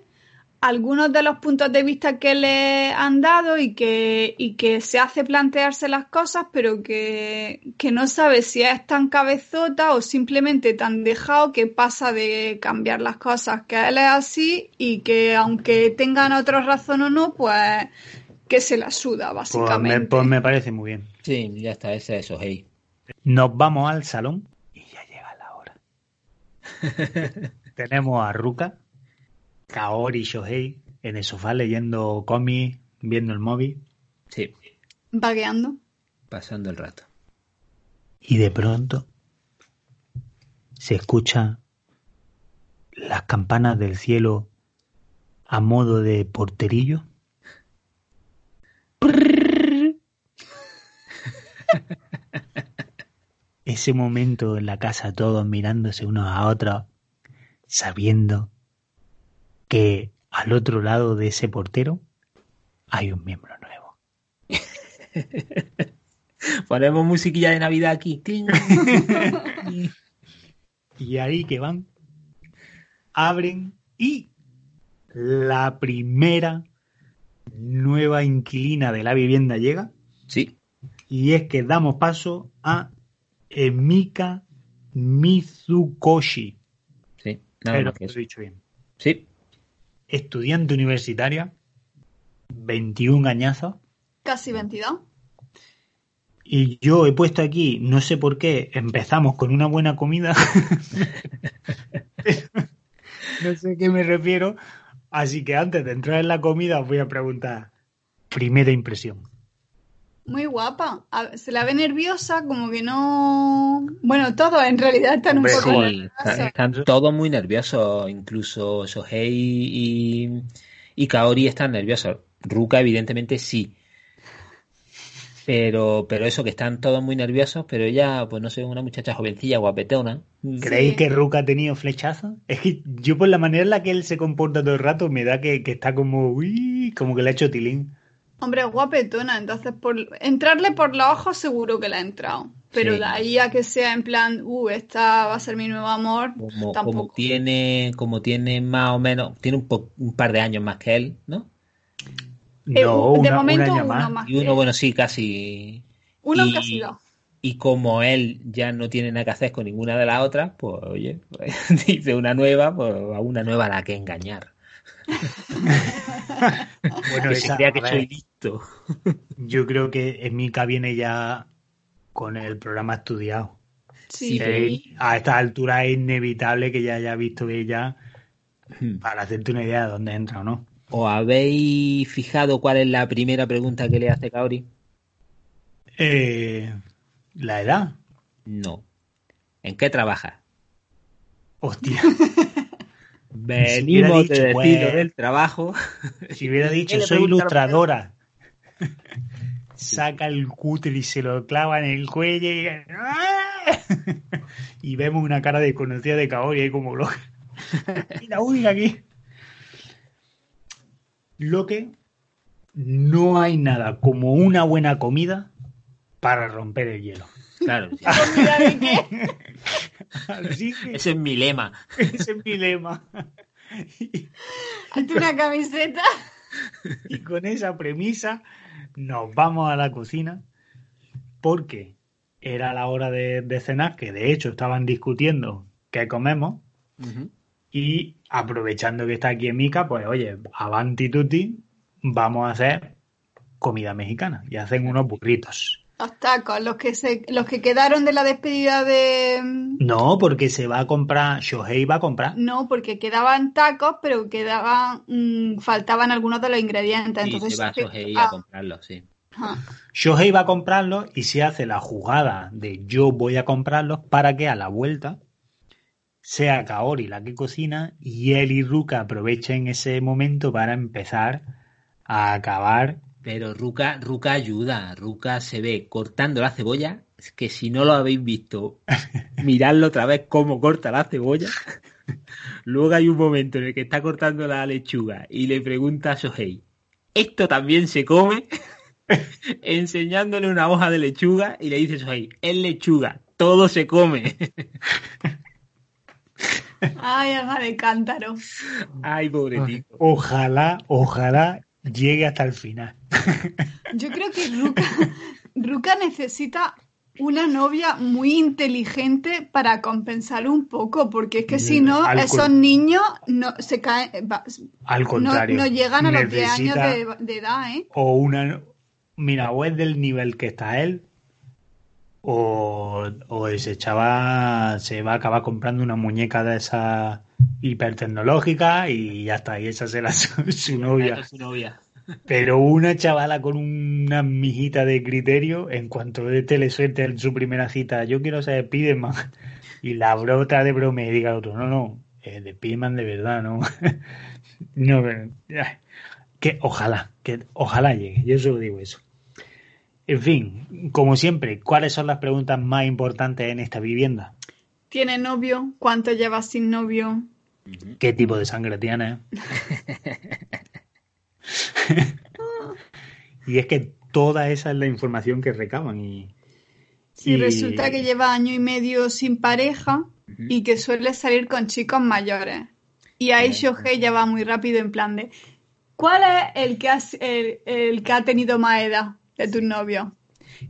algunos de los puntos de vista que le han dado y que, y que se hace plantearse las cosas, pero que, que no sabe si es tan cabezota o simplemente tan dejado que pasa de cambiar las cosas, que él es así y que aunque tengan otra razón o no, pues que se la suda, Pues me, básicamente. pues me parece muy bien. Sí, ya está, ese es Sohei. Nos vamos al salón y ya llega la hora. Tenemos a Ruka, Kaori y Shohei en el sofá leyendo cómics, viendo el móvil Sí, Vagueando. pasando el rato. y de pronto se escucha las campanas del cielo a modo de porterillo. Prrrr. Ese momento en la casa todos mirándose unos a otros, sabiendo que al otro lado de ese portero hay un miembro nuevo. Ponemos musiquilla de Navidad aquí. Y ahí que van, abren y la primera nueva inquilina de la vivienda llega Sí, y es que damos paso a Emika Mizukoshi. sí, nada Pero más que lo eso. he dicho bien. Sí, Estudiante universitaria, 21 añazos. Casi 22. Y yo he puesto aquí, no sé por qué, empezamos con una buena comida. no sé a qué me refiero. Así que antes de entrar en la comida os voy a preguntar, primera impresión. Muy guapa. A- se la ve nerviosa, como que no. Bueno, todos en realidad están un Hombre, poco Sí, están, están todos muy nerviosos, incluso Sohei y, y Kaori están nerviosos. Ruka, evidentemente, sí. Pero, pero eso, que están todos muy nerviosos, pero ella, pues no sé, una muchacha jovencilla, guapetona. ¿Creéis Sí. que Ruka ha tenido flechazo? Es que yo por la manera en la que él se comporta todo el rato me da que, que está como, uy, como que le ha hecho tilín. Hombre, es guapetona, entonces por entrarle por los ojos seguro que la ha entrado. Pero Sí. de ahí a que sea en plan, uh, esta va a ser mi nuevo amor, Como, como tampoco. tiene, como tiene más o menos, tiene un, po- un par de años más que él, ¿no? Eh, de momento un año uno más. más. Y uno, bueno, sí, casi. Uno y- casi dos. Y como él ya no tiene nada que hacer con ninguna de las otras, pues oye, pues, dice una nueva, pues a una nueva a la que engañar. Bueno, que se crea que ver, soy listo. yo creo que Emika viene ya con el programa estudiado. Sí, a esta altura es inevitable que ya haya visto ella para hacerte una idea de dónde entra o no. ¿Os habéis fijado cuál es la primera pregunta que le hace Kaori? Eh, la edad. No. ¿En qué trabajas? Hostia, Venimos dicho, de pues- lo del trabajo. si hubiera dicho soy la ilustradora. Saca el cúter y se lo clava en el cuello y, y vemos una cara desconocida de Kaori ahí como loca. Mira, uy, aquí. Lo que no hay nada como una buena comida para romper el hielo. Claro, ese es mi lema. ese es mi lema. Y, Hazte una camiseta. y con esa premisa nos vamos a la cocina porque era la hora de, de cenar, que de hecho estaban discutiendo qué comemos y aprovechando que está aquí en Mica, pues oye, avanti tutti, vamos a hacer comida mexicana y hacen unos burritos. Los tacos, los que se, los que quedaron de la despedida de. No, porque se va a comprar, Shohei va a comprar. No, porque quedaban tacos, pero quedaban, mm, faltaban algunos de los ingredientes. Sí, Entonces, se va Shohei ah, a comprarlo, sí. ajá. Shohei va a comprarlos y se hace la jugada de yo voy a comprarlos para que a la vuelta sea Kaori la que cocina y él y Ruka aprovechen ese momento para empezar a acabar. Pero Ruka, Ruka ayuda. Ruka se ve cortando la cebolla. Es que si no lo habéis visto, miradlo otra vez cómo corta la cebolla. Luego hay un momento en el que está cortando la lechuga y le pregunta a Shohei, ¿esto también se come? Enseñándole una hoja de lechuga y le dice Shohei, es lechuga, todo se come. Ay, alma de cántaro. Ay, pobrecito. Ojalá, ojalá llegue hasta el final. Yo creo que Ruka, Ruka necesita una novia muy inteligente para compensar un poco, porque es que si no, Al esos niños no se caen, va- Al contrario. no llegan a los 10 años de, de edad, ¿eh? O una. Mira, o es del nivel que está él, o, o ese chaval se va a acabar comprando una muñeca de esas hipertecnológicas y ya está, y esa será su, su novia. Su. Pero una chavala con una mijita de criterio, en cuanto este le suelte en su primera cita, yo quiero ser Spiderman, y la brota de broma y diga al otro, no, no, eh, de Spiderman de verdad, no. no, pero, que ojalá, que ojalá llegue, yo solo digo eso. En fin, como siempre, ¿cuáles son las preguntas más importantes en esta vivienda? ¿Tiene novio? ¿Cuánto lleva sin novio? ¿Qué tipo de sangre tiene? y es que toda esa es la información que recaban y, Si y- resulta que lleva año y medio sin pareja y que suele salir con chicos mayores. Y ahí Shohei ya va muy rápido en plan de ¿Cuál es el que, has- el, el que ha tenido más edad de tus novios?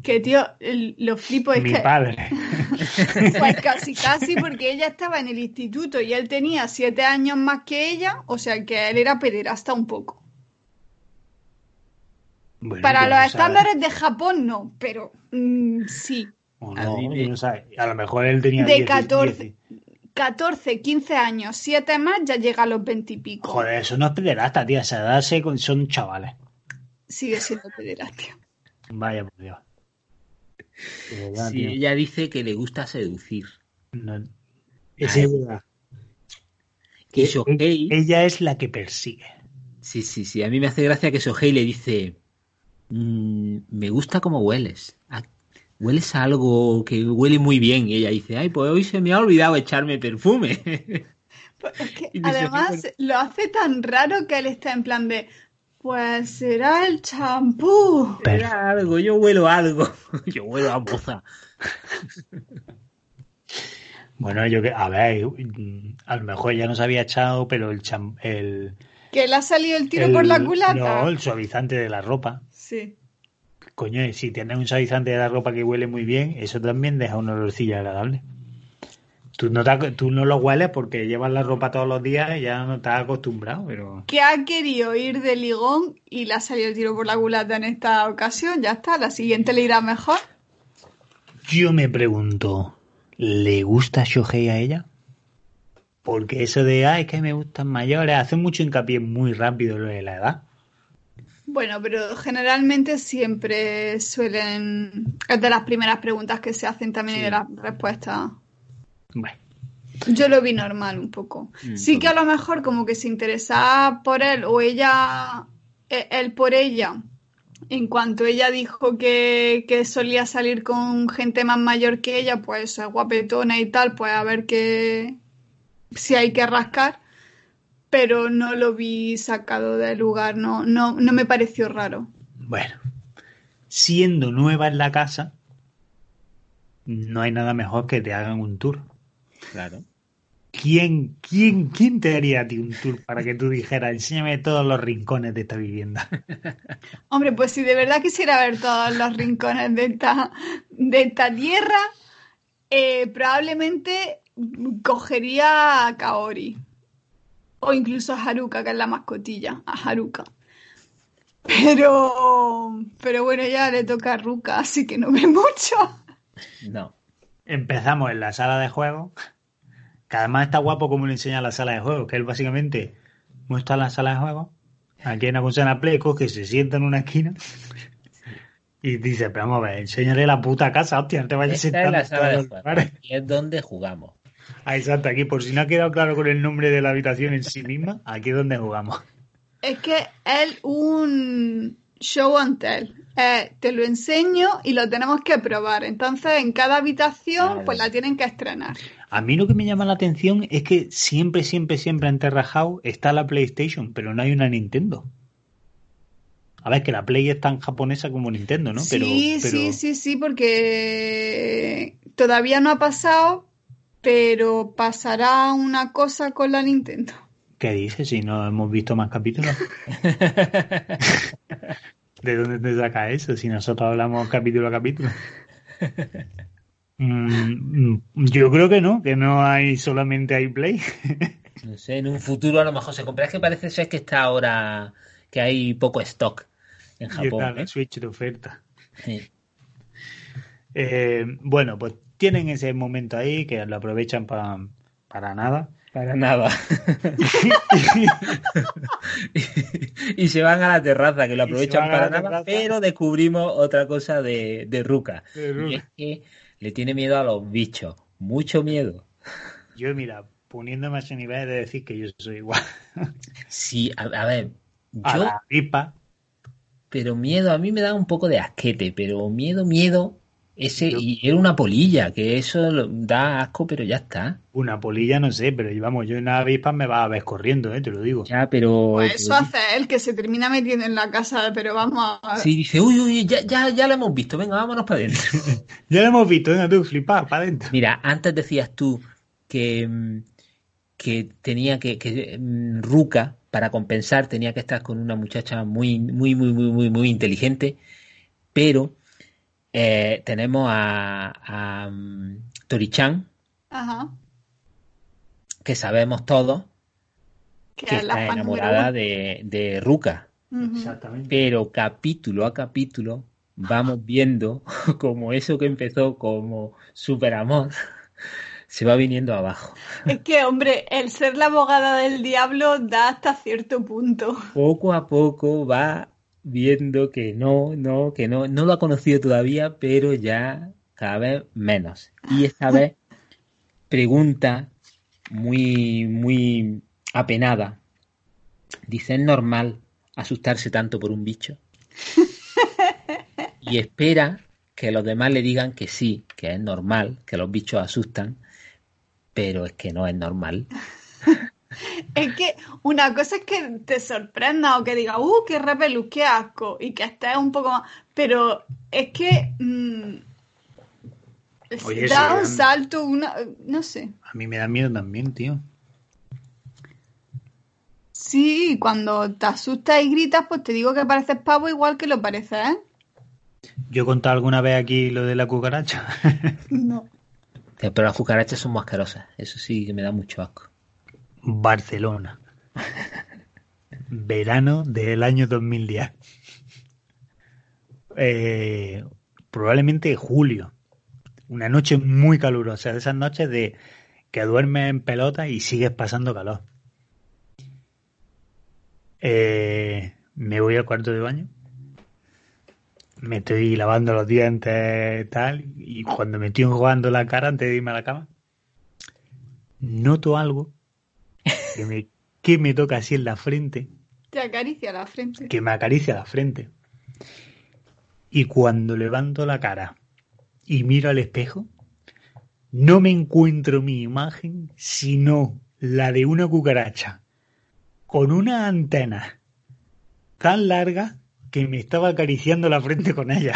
Que tío, el- lo flipo es mi que padre. pues casi casi porque ella estaba en el instituto y él tenía siete años más que ella, o sea que él era pederasta un poco. Bueno, Para los no estándares de Japón no, pero mm, sí. O no, no sabes. A lo mejor él tenía De 10, 14. 10. 14, 15 años, 7 más, ya llega a los 20 y pico. Joder, eso no es pederasta, tía. Esa edad se- son chavales. Sigue siendo pederastia. Vaya por Dios. Verdad, Sí, tío. ella dice que le gusta seducir. No- Esa es verdad. Que Eh, Shohei, Ella es la que persigue. sí, sí, sí, a mí me hace gracia que Shohei le dice, "Mm, me gusta cómo hueles. Ah, Hueles a algo que huele muy bien. Y ella dice, ay, pues hoy se me ha olvidado echarme perfume. Pues es que además lo hace tan raro que él está en plan de, pues será el champú. Era algo, yo huelo a algo. Yo huelo a moza. Bueno, yo que, a ver, a lo mejor ya no se había echado, pero el cham, el, Que le ha salido el tiro el- por la culata. No, el suavizante de la ropa. Sí. Coño, si tienes un suavizante de la ropa que huele muy bien, eso también deja un olorcillo agradable. Tú no, te ac- tú no lo hueles porque llevas la ropa todos los días y ya no estás acostumbrado, pero... Que ha querido ir de ligón y le ha salido el tiro por la culata en esta ocasión. Ya está, la siguiente le irá mejor. Yo me pregunto, ¿le gusta Shohei a ella? Porque eso de, ay, es que me gustan mayores, hace mucho hincapié muy rápido lo de la edad. Bueno, pero generalmente siempre suelen... Es de las primeras preguntas que se hacen también y de las respuestas. Bueno, Yo lo vi normal un poco. Mm, Sí que a lo mejor como que se interesaba por él o ella, e- él por ella. En cuanto ella dijo que, que solía salir con gente más mayor que ella, pues es guapetona y tal, pues a ver qué si hay que rascar. Pero no lo vi sacado de lugar, no, no, no me pareció raro. bueno. Siendo nueva en la casa, no hay nada mejor que te hagan un tour. Claro. ¿Quién, quién, quién te haría a ti un tour para que tú dijeras, enséñame todos los rincones de esta vivienda? Hombre, pues si de verdad quisiera ver todos los rincones de esta, de esta tierra, eh, probablemente cogería a Kaori. O incluso a Haruka, que es la mascotilla. A Haruka. Pero, pero bueno, ya le toca a Ruka, así que no ve mucho. No. Empezamos en la sala de juegos, que además está guapo como le enseña la sala de juegos, que él básicamente muestra la sala de juegos, aquí en la consola Play, que se sienta en una esquina y dice, pero vamos a ver, enséñale la puta casa, hostia, no te vayas a sentar es la sala de juegos. Y es donde jugamos. Ah, exacto, aquí, por si no ha quedado claro con el nombre de la habitación en sí misma, aquí es donde jugamos. Es que es un show and tell. Eh, te lo enseño y lo tenemos que probar. Entonces, en cada habitación, pues la tienen que estrenar. A mí lo que me llama la atención es que siempre, siempre, siempre en Terra House está la PlayStation, pero no hay una Nintendo. A ver, que la Play es tan japonesa como Nintendo, ¿no? sí, pero, pero sí, sí, sí, porque todavía no ha pasado, pero pasará una cosa con la Nintendo. ¿Qué dices si no hemos visto más capítulos? ¿De dónde te saca eso si nosotros hablamos capítulo a capítulo? Mm, yo creo que no, que no hay solamente hay Play. No sé, en un futuro a lo mejor se compra. Es que parece ser que está ahora que hay poco stock en está Japón. la ¿eh? Switch de oferta. Sí. Eh, bueno, pues tienen ese momento ahí que lo aprovechan pa- para nada. Para nada. y se van a la terraza, que lo aprovechan para nada, terraza. pero descubrimos otra cosa de, de Ruka. De Y es que le tiene miedo a los bichos. Mucho miedo. Yo, mira, poniéndome a ese nivel de decir que yo soy igual. Sí, a, a ver, A yo, la pipa. pero miedo, a mí me da un poco de asquete, pero miedo, miedo, ese, Yo- y era una polilla, que eso lo- da asco, pero ya está. Una polilla, no sé, pero vamos, yo en una avispa me va a ver corriendo, ¿eh? te lo digo. Ya, pero... Pues eso pero- hace él, que se termina metiendo en la casa, pero vamos a... Sí, dice, uy, uy, ya, ya, ya lo hemos visto, venga, vámonos para adentro. Ya lo hemos visto, venga tú, flipar, para adentro. Mira, antes decías tú que, mm, que tenía que, que mm, Ruka, para compensar, tenía que estar con una muchacha muy, muy, muy, muy, muy, muy inteligente, pero eh, tenemos a, a mm, Tori-chan, Ajá. que sabemos todos Que, que es la está enamorada de, de Ruka. Exactamente. pero capítulo a capítulo vamos viendo como eso que empezó como super amor se va viniendo abajo. Es que, hombre, el ser la abogada del diablo da hasta cierto punto. poco a poco va viendo que no, no, que no, no lo ha conocido todavía, pero ya cada vez menos. Y esta vez pregunta muy, muy apenada. Dice, ¿es normal asustarse tanto por un bicho? Y espera que los demás le digan que sí, que es normal, que los bichos asustan, pero es que no es normal. Es que una cosa es que te sorprenda o que diga, uh, qué repelús, qué asco, y que estés un poco más. Pero es que. mm, Oye, da un salto, una. No sé. A mí me da miedo también, tío. Sí, cuando te asustas y gritas, pues te digo que pareces pavo igual que lo pareces, ¿eh? Yo he contado alguna vez aquí lo de la cucaracha. No. Pero las cucarachas son más asquerosas. Eso sí que me da mucho asco. Barcelona. Verano del año 2010. Eh, probablemente julio. Una noche muy calurosa. De esas noches de que duermes en pelota y sigues pasando calor. Eh, me voy al cuarto de baño. Me estoy lavando los dientes tal. Y cuando me estoy enjuagando la cara antes de irme a la cama, noto algo que me, que me toca así en la frente, Te acaricia la frente. que me acaricia la frente. Y cuando levanto la cara y miro al espejo, no me encuentro mi imagen, sino la de una cucaracha con una antena tan larga que me estaba acariciando la frente con ella.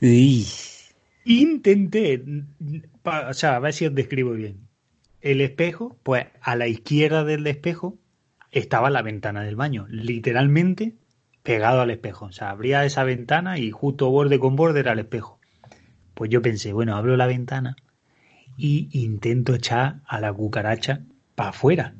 Uy. Intenté, pa- o sea, a ver si os describo bien. El espejo, pues a la izquierda del espejo estaba la ventana del baño, literalmente pegado al espejo. O sea, abría esa ventana y justo borde con borde era el espejo. Pues yo pensé, bueno, abro la ventana y intento echar a la cucaracha para afuera.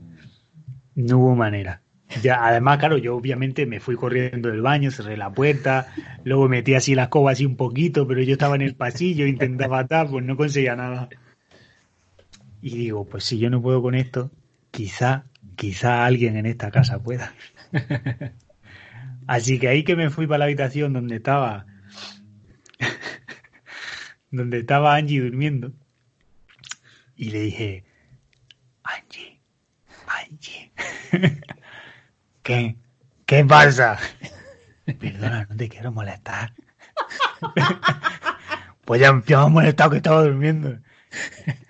No hubo manera. Ya, además, claro, yo obviamente me fui corriendo del baño, cerré la puerta, luego metí así la escoba así un poquito, pero yo estaba en el pasillo, intentaba atar, pues no conseguía nada. Y digo, pues si yo no puedo con esto, quizá, quizá alguien en esta casa pueda. Así que ahí que me fui para la habitación donde estaba, donde estaba Angie durmiendo, y le dije, Angie, Angie. ¿Qué? ¿Qué pasa? Perdona, no te quiero molestar. pues ya, me ha molestado que estaba durmiendo.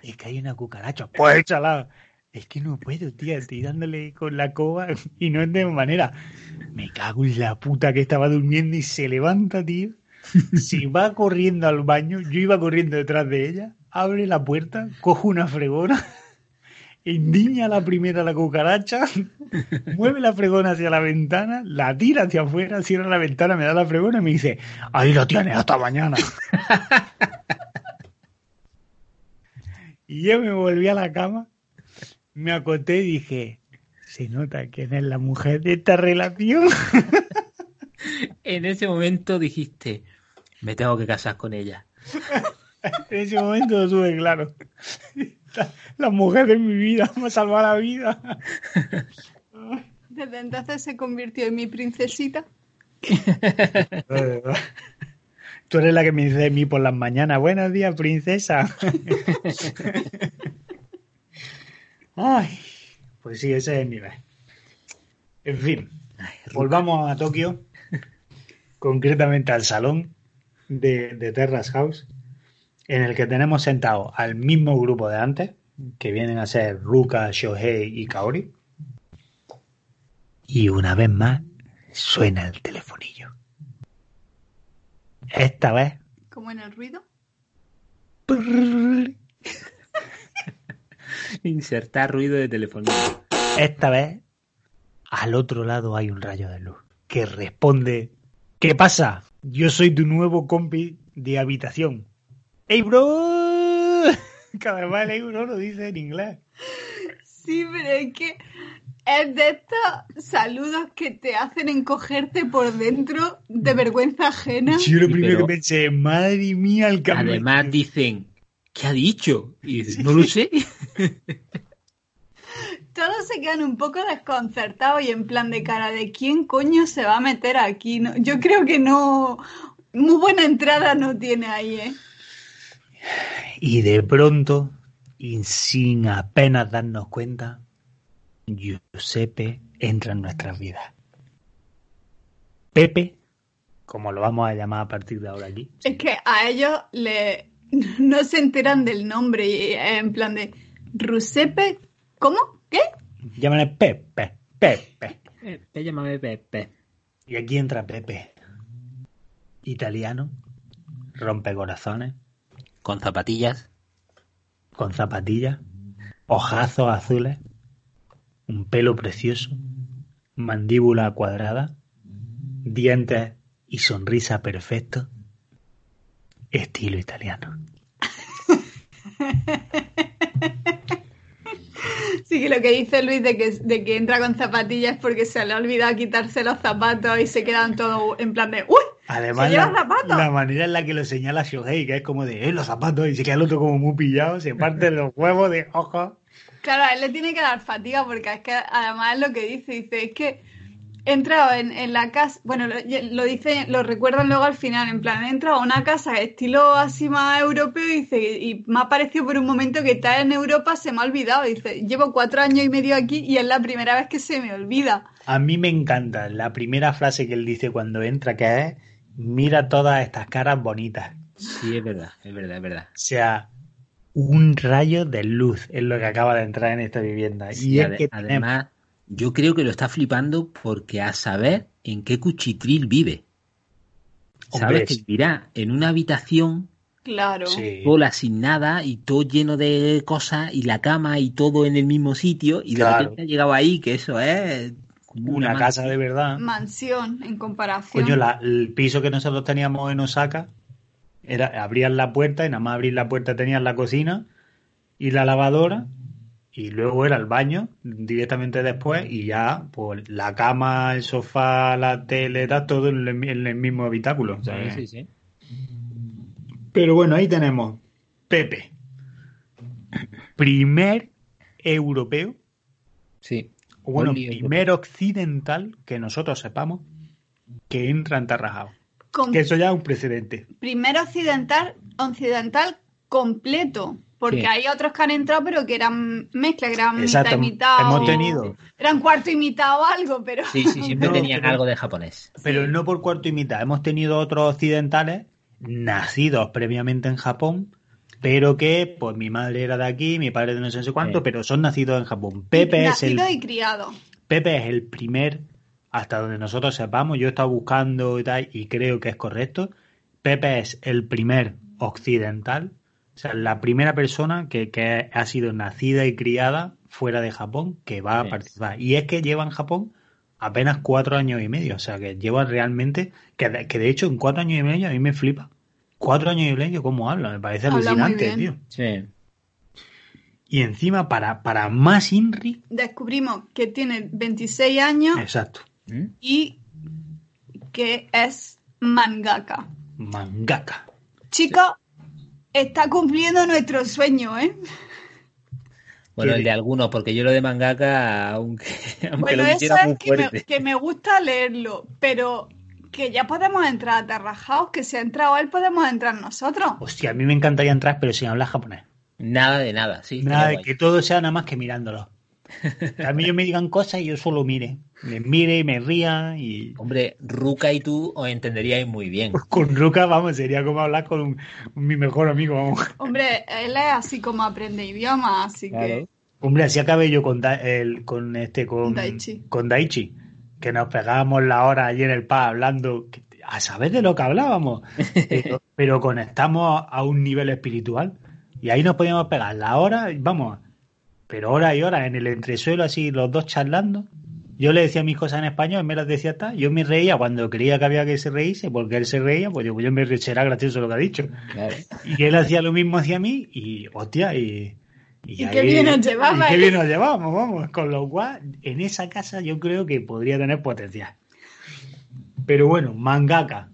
Es que hay una cucaracha. Pues échala. Es que no puedo, tía. Estoy dándole con la coba y no es de manera. Me cago en la puta que estaba durmiendo y se levanta, tío. Si va corriendo al baño, yo iba corriendo detrás de ella, abre la puerta, cojo una fregona indiña la primera la cucaracha, mueve la fregona hacia la ventana, la tira hacia afuera, cierra la ventana, me da la fregona y me dice, ahí lo tienes hasta mañana. Y yo me volví a la cama, me acoté y dije, se nota quién es la mujer de esta relación. en ese momento dijiste, me tengo que casar con ella. en ese momento lo tuve claro. La mujer de mi vida me salvado la vida. Desde entonces se convirtió en mi princesita. Tú eres la que me dice de mí por las mañanas. Buenos días, princesa. Ay, pues sí, ese es el nivel. En fin, volvamos a Tokio, concretamente al salón de, de Terrace House en el que tenemos sentado al mismo grupo de antes, que vienen a ser Ruka, Shohei y Kaori. Y una vez más suena el telefonillo. Esta vez. ¿Como en el ruido? Insertar ruido de telefonillo. Esta vez, al otro lado hay un rayo de luz que responde: ¿Qué pasa? Yo soy tu nuevo compi de habitación. ¡Ey, bro! Cada vez el euro lo dice en inglés. Sí, pero es que es de estos saludos que te hacen encogerte por dentro de vergüenza ajena. Yo lo primero pero, que pensé, madre mía, el cambio. Además dicen, ¿qué ha dicho? Y dices, no lo sé. Todos se quedan un poco desconcertados y en plan de cara de quién coño se va a meter aquí. No, yo creo que no. Muy buena entrada no tiene ahí, ¿eh? Y de pronto, y sin apenas darnos cuenta, Giuseppe entra en nuestras vidas. Pepe, como lo vamos a llamar a partir de ahora aquí. Es que a ellos le no se enteran del nombre y en plan de Giuseppe, ¿cómo? ¿Qué? Llámale Pepe, Pepe. Pepe, llámame Pepe. Y aquí entra Pepe. Italiano, rompe corazones, con zapatillas. Con zapatillas, ojazos azules, un pelo precioso, mandíbula cuadrada, dientes y sonrisa perfecto, estilo italiano. Sí, que lo que dice Luis de que, de que entra con zapatillas porque se le ha olvidado quitarse los zapatos y se quedan todos en plan de ¡Uy! Además, la, la, manera en la que lo señala Shohei, que es como de ¡Eh, los zapatos! Y se queda el otro como muy pillado, se parte los huevos de ojo. Claro, a él le tiene que dar fatiga porque es que además lo que dice, dice, es que he entrado en, en la casa, bueno, lo, lo, dice, lo recuerdan luego al final, en plan, he entrado a una casa estilo así más europeo y dice, y me ha parecido por un momento que estar en Europa se me ha olvidado, dice, llevo cuatro años y medio aquí y es la primera vez que se me olvida. A mí me encanta la primera frase que él dice cuando entra, que es, mira todas estas caras bonitas. Sí, es verdad, es verdad, es verdad. O sea, un rayo de luz es lo que acaba de entrar en esta vivienda. Sí, y es que además, yo creo que lo está flipando porque a saber en qué cuchitril vive. Sabes que vivirá en una habitación claro. Sí. sola, sin nada, y todo lleno de cosas, y la cama y todo en el mismo sitio, y Claro. de repente ha llegado ahí, que eso es Una casa de verdad. Mansión en comparación. Coño, la- el piso que nosotros teníamos en Osaka, era, abrían la puerta y nada más abrir la puerta tenían la cocina y la lavadora y luego era el baño directamente después y ya pues la cama, el sofá, la tele, todo en el, en el mismo habitáculo. sí, sí. Pero bueno, ahí tenemos Pepe. Primer europeo, Sí. Bueno, Only primer occidental que nosotros sepamos que entra en Tarrajao. Con- Que eso ya es un precedente. Primero occidental, occidental completo. Porque Sí. hay otros que han entrado, pero que eran mezcla, que eran Exacto, mitad y mitad. hemos o- tenido. Eran cuarto y mitad o algo, pero. Sí, sí, siempre No, tenían pero- algo de japonés. Pero no por cuarto y mitad. Hemos tenido otros occidentales nacidos previamente en Japón, pero que, pues mi madre era de aquí, mi padre de no sé, cuánto, Sí. pero son nacidos en Japón. Pepe es, el, Nacido y criado. Pepe es el primer, hasta donde nosotros sepamos, yo he estado buscando y tal, y creo que es correcto. Pepe es el primer occidental, o sea, la primera persona que, que ha sido nacida y criada fuera de Japón que va a participar. Y es que lleva en Japón apenas cuatro años y medio, o sea, que lleva realmente, que de, que de hecho en cuatro años y medio a mí me flipa. Cuatro años y medio, ¿cómo habla? Me parece Habla muy alucinante, bien. tío. Sí. Y encima, para, para más Inri, Descubrimos que tiene 26 años exacto, ¿Mm? y que es mangaka. mangaka. Chicos, está cumpliendo nuestro sueño, ¿eh? Bueno, el de algunos, porque yo lo de mangaka, aunque, aunque Bueno, lo eso quisiera muy es que me, que me gusta leerlo, pero que ya podemos entrar a Tarrajaos, que si ha entrado él, podemos entrar nosotros. Hostia, a mí me encantaría entrar, pero sin hablar japonés. Nada de nada, sí. Nada de que todo sea nada más que mirándolo. Que a mí ellos me digan cosas y yo solo mire. Me mire y me ría y... Hombre, Ruka y tú os entenderíais muy bien. Con Ruka, vamos, sería como hablar con un- mi mejor amigo, vamos. Hombre, él es así como aprende idiomas, así que... Hombre, así acabé yo con, Da- el, con este, con Daichi. con Daichi, que nos pegábamos la hora allí en el pub hablando, que- a saber de lo que hablábamos, pero, pero conectamos a un nivel espiritual y ahí nos podíamos pegar la hora, vamos, pero hora y hora en el entresuelo así los dos charlando. Yo le decía mis cosas en español, él me las decía tal, yo me reía cuando creía que había que se reírse, porque él se reía, pues yo, yo me será gracioso lo que ha dicho. Claro. Y él hacía lo mismo hacia mí y, hostia, y... Y qué bien nos llevamos, Y qué bien nos llevamos, vamos. Con lo cual, en esa casa yo creo que podría tener potencial. Pero bueno, mangaka,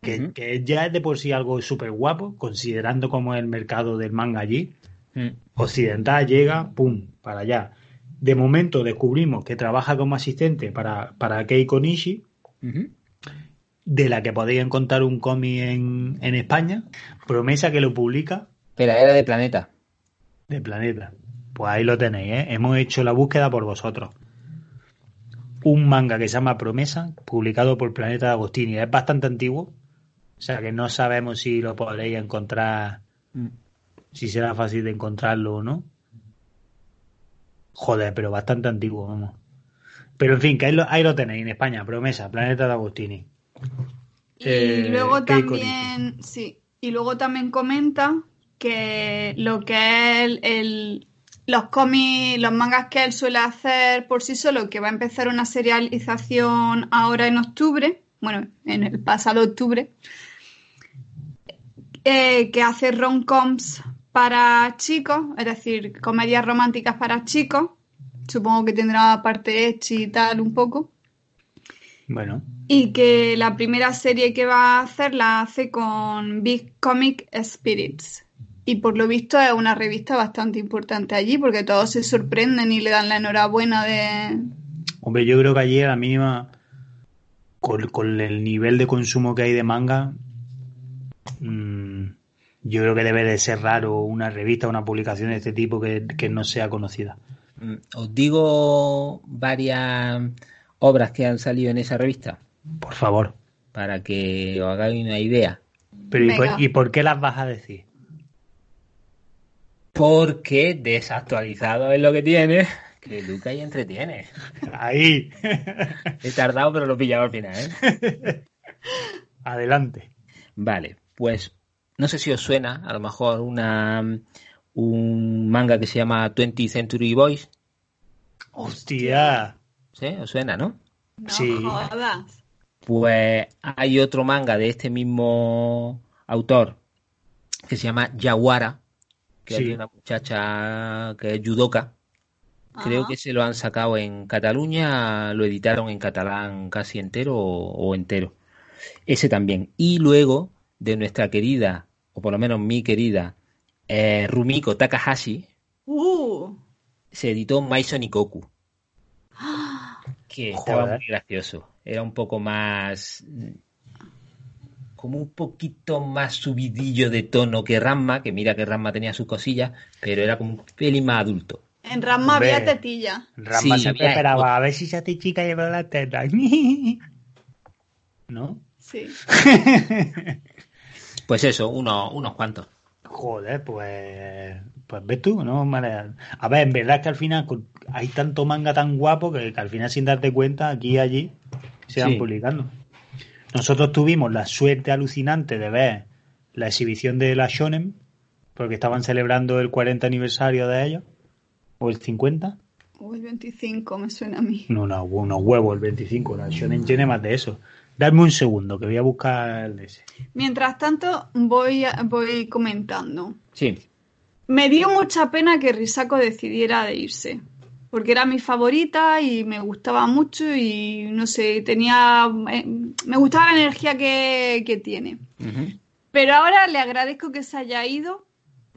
que, ya es de por sí algo súper guapo, considerando cómo es el mercado del manga allí. Mm. Occidental llega, pum, para allá. De momento descubrimos que trabaja como asistente para, para Keiko Nishi, de la que podéis encontrar un cómic en, en España. Promesa que lo publica Pero era de planeta. De Planeta. Pues ahí lo tenéis, ¿eh? Hemos hecho la búsqueda por vosotros. Un manga que se llama Promesa, publicado por Planeta de Agostini. Es bastante antiguo, o sea que no sabemos si lo podréis encontrar, Mm. si será fácil de encontrarlo o no. Joder, pero bastante antiguo, vamos. Pero en fin, que ahí lo, ahí lo tenéis en España, Promesa, Planeta de Agostini. Y Eh, luego Keiko también, sí, y luego también comenta que lo que es el, los cómics, los mangas que él suele hacer por sí solo, que va a empezar una serialización ahora en octubre, bueno, en el pasado octubre, eh, que hace rom-coms para chicos, es decir, comedias románticas para chicos. Supongo que tendrá parte ecchi y tal un poco. Bueno, Y que la primera serie que va a hacer la hace con Big Comic Spirits. Y por lo visto es una revista bastante importante allí porque todos se sorprenden y le dan la enhorabuena de... Hombre, yo creo que allí a la mínima, con, con el nivel de consumo que hay de manga, mm, yo creo que debe de ser raro una revista, una publicación de este tipo que, que no sea conocida. Mm, Os digo varias obras que han salido en esa revista Por favor. para que os hagáis una idea. Pero ¿y por, y por qué las vas a decir? Porque desactualizado es lo que tiene, que educa y entretiene. Ahí, He tardado, pero lo he pillado al final, ¿eh? adelante. Vale, pues no sé si os suena, a lo mejor una un manga que se llama 20th Century Boys. Hostia. ¿Sí? ¿Os suena, no? No Sí. jodas. Pues hay otro manga de este mismo autor que se llama Yaguara, que Sí. de una muchacha que es judoka Creo Ajá. que se lo han sacado en Cataluña, lo editaron en catalán casi entero o, o entero. Ese también. Y luego de nuestra querida, o por lo menos mi querida, eh, Rumiko Takahashi, Uh, se editó Maison Ikoku, que estaba Joder. muy gracioso. Era un poco más. Como un poquito más subidillo de tono que Ramma, que mira que Ramma tenía sus cosillas, pero era como un pelín más adulto. en Rasma Hombre. había tetilla. Ramba Sí, siempre había- esperaba a ver si se hace chica y lleva la teta. ¿No? Sí. Pues eso, unos, unos cuantos. Joder, pues. Pues ves tú, ¿no? A ver, en verdad es que al final con- hay tanto manga tan guapo que, que al final, sin darte cuenta, aquí y allí se van Sí. publicando. Nosotros tuvimos la suerte alucinante de ver la exhibición de la Shonen, porque estaban celebrando el 40 aniversario de ellos, o el 50. O el 25 me suena a mí. No, no, unos huevos el 25. La Shonen tiene más de eso. Dame un segundo, que voy a buscar el de ese. Mientras tanto, voy, a- voy comentando. Sí, Me dio mucha pena que Risako decidiera de irse, porque era mi favorita y me gustaba mucho y no sé, tenía, eh, me gustaba la energía que, que tiene. Pero ahora le agradezco que se haya ido,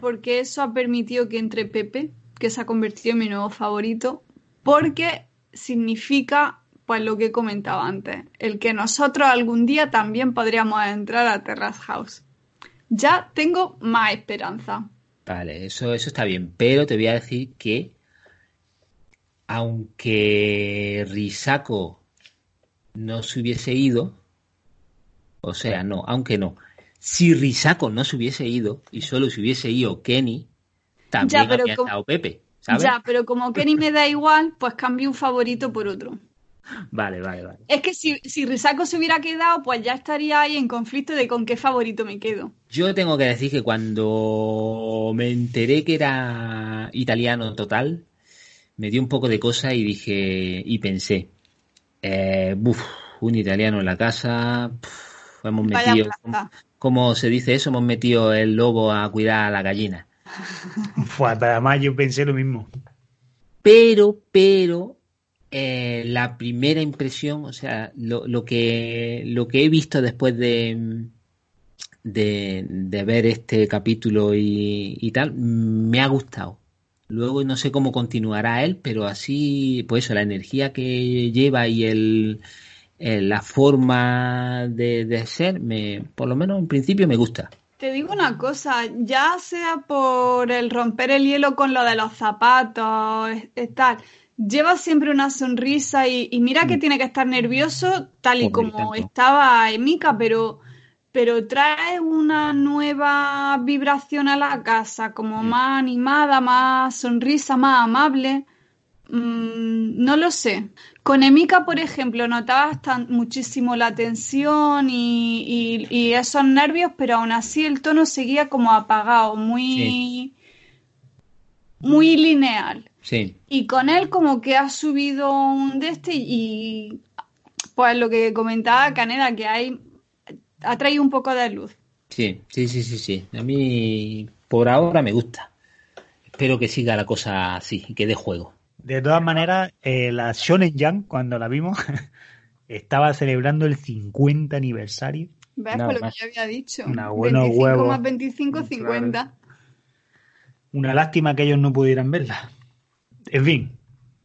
porque eso ha permitido que entre Pepe, que se ha convertido en mi nuevo favorito, porque significa, pues lo que he comentado antes, el que nosotros algún día también podríamos entrar a Terrace House. Ya tengo más esperanza. Vale, eso, eso está bien, pero te voy a decir que aunque Risako no se hubiese ido, o sea, no, aunque no, si Risako no se hubiese ido y solo se hubiese ido Kenny, también Ya, pero habría como- estado Pepe, ¿sabes? Ya, pero como Kenny me da igual, pues cambio un favorito por otro. Vale, vale, vale. Es que si, si Risako se hubiera quedado, pues ya estaría ahí en conflicto de con qué favorito me quedo. Yo tengo que decir que cuando me enteré que era italiano total, me dio un poco de cosa y dije, y pensé, eh, buf, un italiano en la casa, puf, hemos Vaya metido, como se dice eso, hemos metido el lobo a cuidar a la gallina. Pues además yo pensé lo mismo. Pero, pero, eh, la primera impresión, o sea, lo, lo que, lo que he visto después de, de, de ver este capítulo y, y tal, me ha gustado. Luego no sé cómo continuará él, pero así, pues eso, la energía que lleva y el, el- la forma de, de ser, me, por lo menos en principio me gusta. Te digo una cosa, ya sea por el romper el hielo con lo de los zapatos, tal, lleva siempre una sonrisa y, y mira que tiene que estar nervioso tal y como tanto. estaba Emika, pero, pero trae una nueva vibración a la casa, como más animada, más sonrisa, más amable. Mm, no lo sé. Con Emika, por ejemplo, notabas tan- muchísimo la tensión y, y- y esos nervios, pero aún así el tono seguía como apagado, muy, muy lineal. Sí, Y con él como que ha subido un de este y pues lo que comentaba Caneda, que hay, ha traído un poco de luz. sí, sí, sí, sí, sí. A mí, por ahora me gusta. Espero que siga la cosa así, que dé juego. De todas maneras, eh, la Shonen Jump, cuando la vimos, estaba celebrando el 50 aniversario. ¿Ves? Nada Por lo que yo había dicho. Una buena 25 huevo. más 25, 50. Una lástima que ellos no pudieran verla. En fin,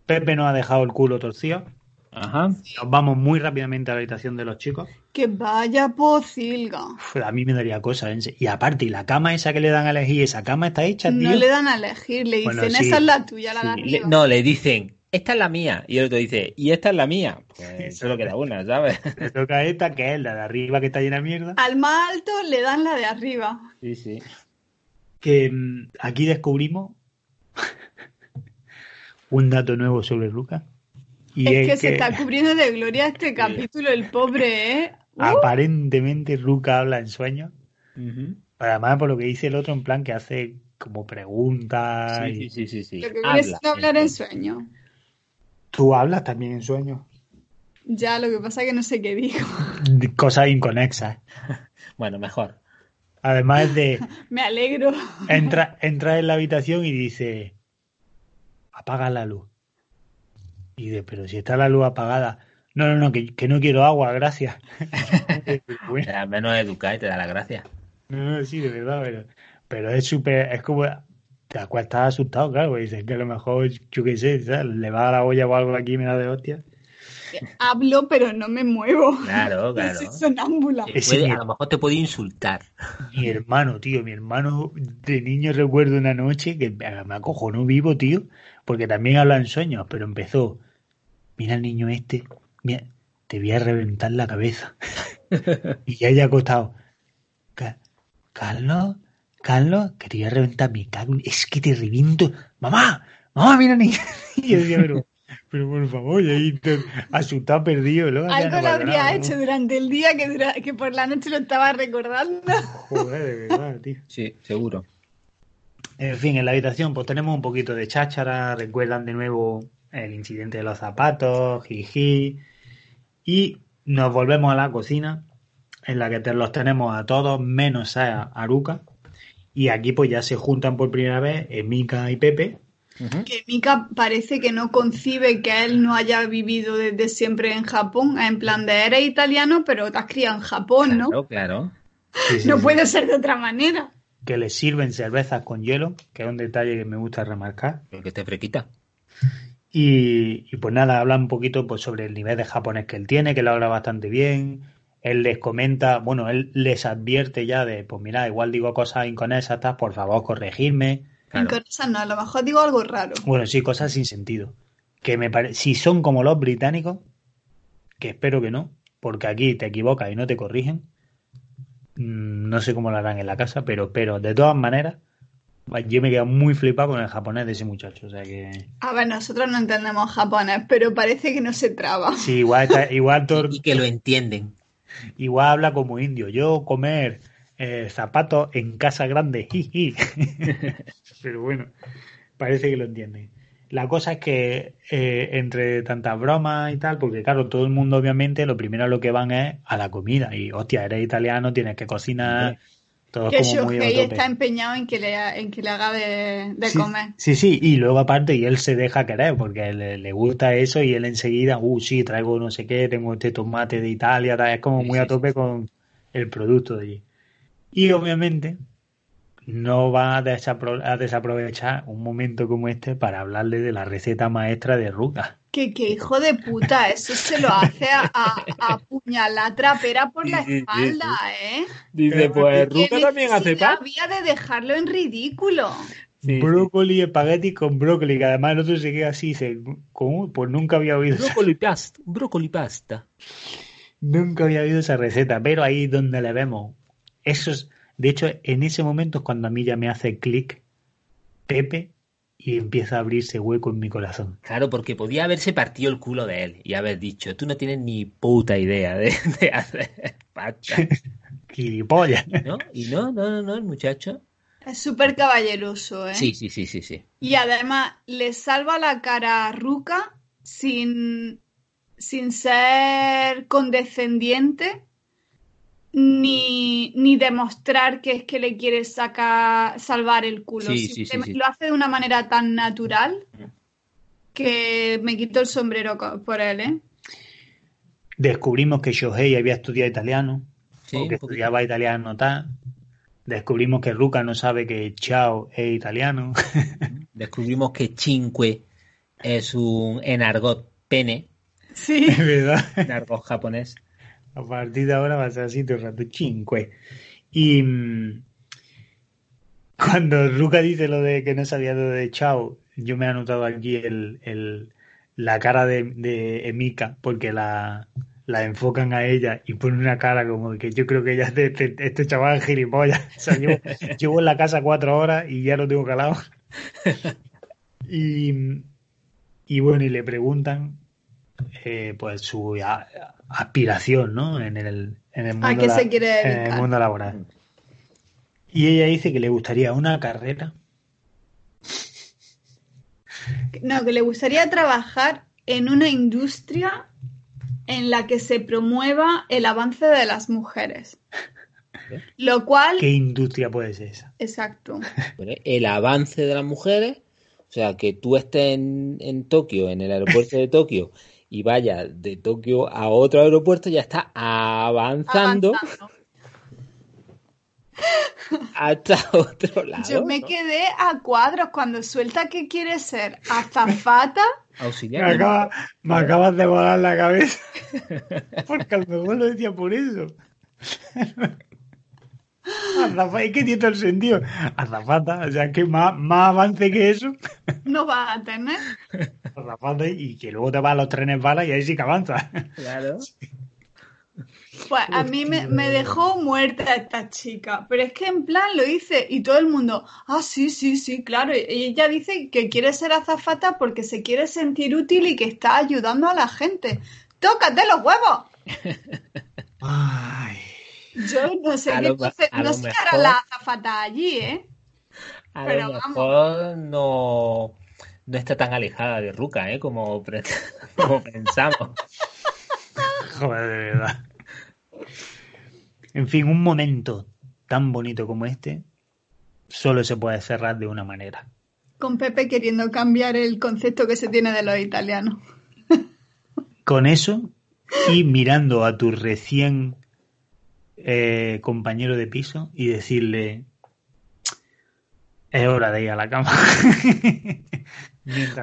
Pepe nos ha dejado el culo torcido. Ajá. Nos vamos muy rápidamente a la habitación de los chicos. Que vaya pocilga. Uf, a mí me daría cosa. Y aparte, y la cama esa que le dan a elegir, esa cama está hecha, tío. No le dan a elegir, le dicen, Bueno, sí, esa es la tuya, la de sí. Le- no, le dicen, esta es la mía. Y el otro dice, y esta es la mía. Pues solo queda una, ¿sabes? Le toca esta, que es la de arriba que está llena de mierda. Al más alto le dan la de arriba. Sí, sí. Que mm, aquí descubrimos un dato nuevo sobre Lucas. Y es es, que, se está cubriendo de gloria este capítulo, el pobre, ¿eh? Uh, aparentemente Ruka habla en sueños. Ujú. Además, por lo que dice el otro, en plan que hace como preguntas. Sí, y- sí, sí, sí, sí. lo que Habla, hablar en sueño. Tú hablas también en sueños. Ya, lo que pasa es que no sé qué digo. De Cosas inconexas. Bueno, mejor. Además de Me alegro. entra, entra en la habitación y dice apaga la luz. Y dice, pero si está la luz apagada. No, no, no, que, que no quiero agua, gracias. Bueno, al menos educar y te da las gracias. No, no, sí, de verdad, pero, pero es súper, es como, te acuestas asustado, claro, porque dices que a lo mejor, yo qué sé, ¿sabes? le va a la olla o algo aquí y me da de hostia. Hablo, pero no me muevo. Claro, claro. Soy sonámbula. Puede- a lo mejor te puede insultar. Mi hermano, tío, mi hermano de niño recuerdo una noche que me me acojonó vivo, tío, porque también habla en sueños, pero empezó, mira el niño este, mira, te voy a reventar la cabeza. y ya haya acostado, "Ca- Carlos, Carlos, que te voy a reventar mi cago, es que te reviento, mamá, mamá, mira niño. y yo decía, pero, pero por favor, y ahí te- asustado, perdido. Ya Algo no lo habría nada, ¿no? hecho durante el día que, dura- que por la noche lo estaba recordando. Joder, de verdad, tío. Sí, seguro. En fin, en la habitación pues tenemos un poquito de cháchara, recuerdan de nuevo el incidente de los zapatos, jiji, y nos volvemos a la cocina, en la que te- los tenemos a todos, menos a Aruka, y aquí pues ya se juntan por primera vez Emika y Pepe. Que Mika parece que no concibe que él no haya vivido desde siempre en Japón. En plan de eres italiano, pero te has criado en Japón, ¿no? Claro, claro. Sí, sí, No sí. puede ser de otra manera. que les sirven cervezas con hielo, que es un detalle que me gusta remarcar. Que te frequita. Y, y pues nada, habla un poquito pues, sobre el nivel de japonés que él tiene, que lo habla bastante bien. Él les comenta, bueno, él les advierte ya de, pues mira, igual digo cosas inconexas, por favor, corregirme. Claro. En Corea no, a lo mejor digo algo raro. Bueno, sí, cosas sin sentido. Que me parece, si son como los británicos, que espero que no, porque aquí te equivocas y no te corrigen, mm, no sé cómo lo harán en la casa, pero, pero de todas maneras, yo me quedo muy flipado con el japonés de ese muchacho. O sea que, A ver, nosotros no entendemos japonés, pero parece que no se traba. sí, igual, está- igual, todo- Y, y que lo entienden. igual habla como indio. Yo comer eh, zapatos en casa grande, jiji. pero bueno, parece que lo entienden. La cosa es que eh, entre tantas bromas y tal, porque claro, todo el mundo obviamente lo primero a lo que van es a la comida. Y hostia, eres italiano, tienes que cocinar, todo Que Shohei está empeñado en que le, en que le haga de, de Sí, comer. Sí, sí, y luego aparte, y él se deja querer porque le, le gusta eso y él enseguida, uh, sí, traigo no sé qué, tengo este tomate de Italia, tal, es como muy a tope con el producto de allí. Y obviamente no va a, desapro- a desaprovechar un momento como este para hablarle de la receta maestra de Ruka. Que, que hijo de puta, eso se lo hace a, a, a puñalar trapera por la Sí, sí, sí, espalda, ¿eh? Dice, pues ¿Qué necesidad había de dejarlo en ridículo? Brócoli, espagueti con brócoli, que además el otro se queda así, dice, ¿cómo? Pues nunca había oído esa Brócoli pasta. Brócoli pasta. Nunca había oído esa receta, pero ahí es donde le vemos. Eso es, de hecho, en ese momento es cuando a mí ya me hace clic Pepe y empieza a abrirse hueco en mi corazón. Claro, porque podía haberse partido el culo de él y haber dicho, tú no tienes ni puta idea de, de hacer. Gilipollas. ¿No? Y no, no, no, no, el muchacho. Es súper caballeroso, ¿eh? Sí, sí, sí, sí, sí. Y además le salva la cara a Ruka sin, sin ser condescendiente ni, ni demostrar que es que le quiere sacar, salvar el culo. Sí, sí, sí, Simplemente sí. Lo hace de una manera tan natural que me quito el sombrero por él, ¿eh? Descubrimos que Shohei había estudiado italiano, Sí, o que estudiaba italiano tal. Descubrimos que Ruka no sabe que Chao es italiano. Descubrimos que cinque es un en argot pene, Sí. Es verdad. en argot japonés. A partir de ahora va a ser así todo el rato, cinque. Y mm, cuando Ruka dice lo de que no sabía lo de Chao, yo me he anotado aquí el, el- la cara de, de Emika, porque la, la enfocan a ella y pone una cara como que yo creo que ya este, este, este chaval es gilipollas. O sea, llevo, llevo en la casa cuatro horas y ya lo tengo calado. Y, y bueno, y le preguntan eh, pues su a- aspiración, ¿no? En el, en el ¿A mundo, qué la- se quiere en el dedicar? mundo laboral. Y ella dice que le gustaría una carrera. No, que le gustaría trabajar en una industria en la que se promueva el avance de las mujeres. Lo cual, ¿Qué industria puede ser esa? exacto. El avance de las mujeres O sea, que tú estés en, en Tokio, en el aeropuerto de Tokio, y vayas de Tokio a otro aeropuerto, ya está avanzando, Avanzando. hasta otro lado. Yo me ¿no? quedé a cuadros cuando suelta que quiere ser azafata. Me, Auxiliar. acaba- me acabas de volar la cabeza. Porque a lo mejor lo decía por eso. Azafata, es que tiene todo el sentido. Azafata, o sea, que más, más avance que eso. No va a tener. Azafata y que luego te vas a los trenes balas y ahí sí que avanza. Claro. Pues a mí me, me dejó muerta esta chica, pero es que en plan lo hice y todo el mundo, ah, sí, sí, sí, claro. Y ella dice que quiere ser azafata porque se quiere sentir útil y que está ayudando a la gente. ¡Tócate los huevos! Ay. Yo no sé A qué lo a no sé qué mejor- hará la azafata allí, ¿eh? A Pero lo mejor no, no está tan alejada de Ruka, ¿eh? Como, pre- como pensamos. Joder, de verdad. En fin, un momento tan bonito como este solo se puede cerrar de una manera. Con Pepe queriendo cambiar el concepto que se tiene de los italianos. Con eso y mirando a tu recién eh, compañero de piso y decirle es hora de ir a la cama.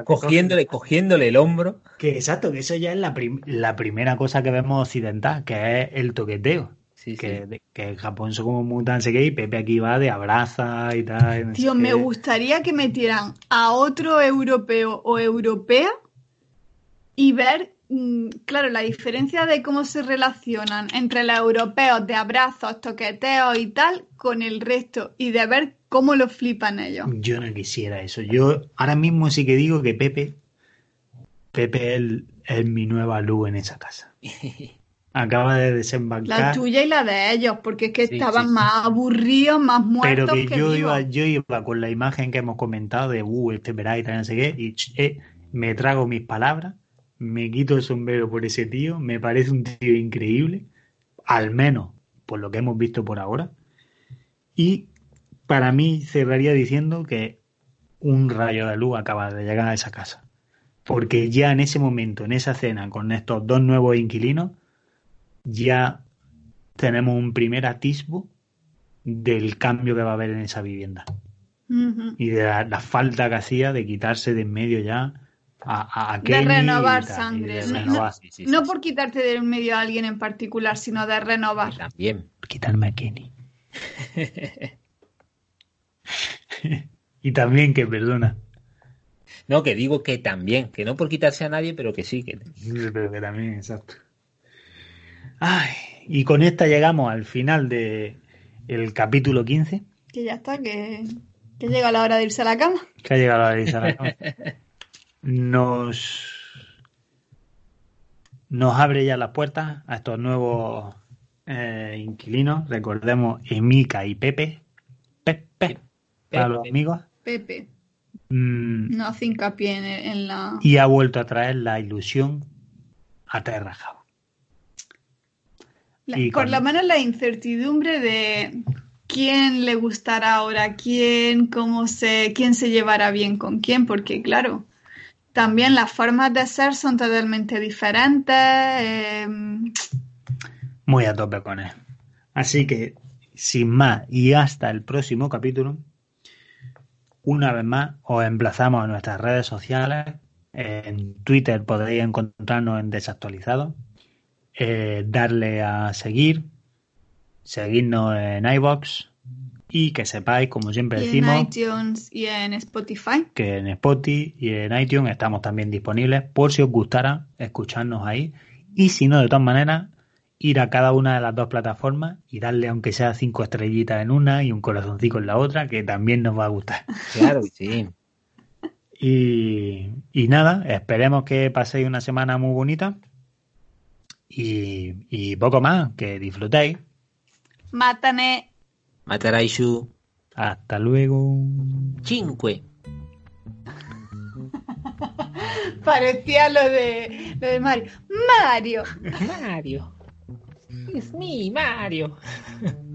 Cogiéndole, cogiéndole el hombro. Que exacto, que eso ya es la, prim- la primera cosa que vemos occidental, que es el toqueteo. Sí, que, sí. de- que en Japón son como muy tan sé qué, y Pepe aquí va de abraza y tal. Tío, me qué. gustaría que metieran a otro europeo o europea y ver, claro, la diferencia de cómo se relacionan entre los europeos de abrazos, toqueteos y tal con el resto y de ver cómo lo flipan ellos. Yo no quisiera eso. Yo ahora mismo sí que digo que Pepe, Pepe es, el- es mi nueva luz en esa casa. Acaba de La desembarcar, tuya y la de ellos, porque es que Sí, estaban sí, sí. más aburridos, más pero muertos que que, yo vivos. iba, yo iba con la imagen que hemos comentado de uh, este verá y tal, no sé qué, y eh, me trago mis palabras, me quito el sombrero por ese tío, me parece un tío increíble, al menos por lo que hemos visto por ahora. Y para mí cerraría diciendo que un rayo de luz acaba de llegar a esa casa. Porque ya en ese momento, en esa cena con estos dos nuevos inquilinos, ya tenemos un primer atisbo del cambio que va a haber en esa vivienda y de la, la falta que hacía de quitarse de en medio ya a, a, a De renovar tal, sangre. de No- no- renovar. Sí, sí, No sí, por quitarte de en medio a alguien en particular, sino de renovar. También. quitarme a Kenny. y también que perdona, No, que digo que también, que no por quitarse a nadie, pero que sí, que pero que también, exacto. Ay, y con esta llegamos al final de el capítulo 15, Que ya está, que, que llega la hora de irse a la cama. que ha llegado la de Sara Cama. Nos nos abre ya las puertas a estos nuevos eh, inquilinos. Recordemos Emika y Pepe. Pepe, para los amigos. Pepe, Mm, no hace hincapié en, en la... y ha vuelto a traer la ilusión a Terra la- y por con- lo menos la incertidumbre de quién le gustará ahora, quién, cómo se, quién se llevará bien con quién, porque claro, también las formas de ser son totalmente diferentes. eh, Muy a tope con él. Así que, sin más, y hasta el próximo capítulo, una vez más os emplazamos a nuestras redes sociales. En Twitter podréis encontrarnos en Desactualizados. Eh, darle a seguir, seguirnos en iBox y que sepáis, como siempre y decimos, en iTunes y en Spotify. que en Spotify y en iTunes estamos también disponibles por si os gustara escucharnos ahí. Y si no, de todas maneras, ir a cada una de las dos plataformas y darle, aunque sea cinco estrellitas en una y un corazoncito en la otra, que también nos va a gustar. claro que sí. Y, y nada, esperemos que paséis una semana muy bonita. Y, y poco más, que disfrutéis. Mátane. Mataraishu Hasta luego. Cinque. Parecía lo de, lo de Mario. Mario. Mario. Es mi Mario.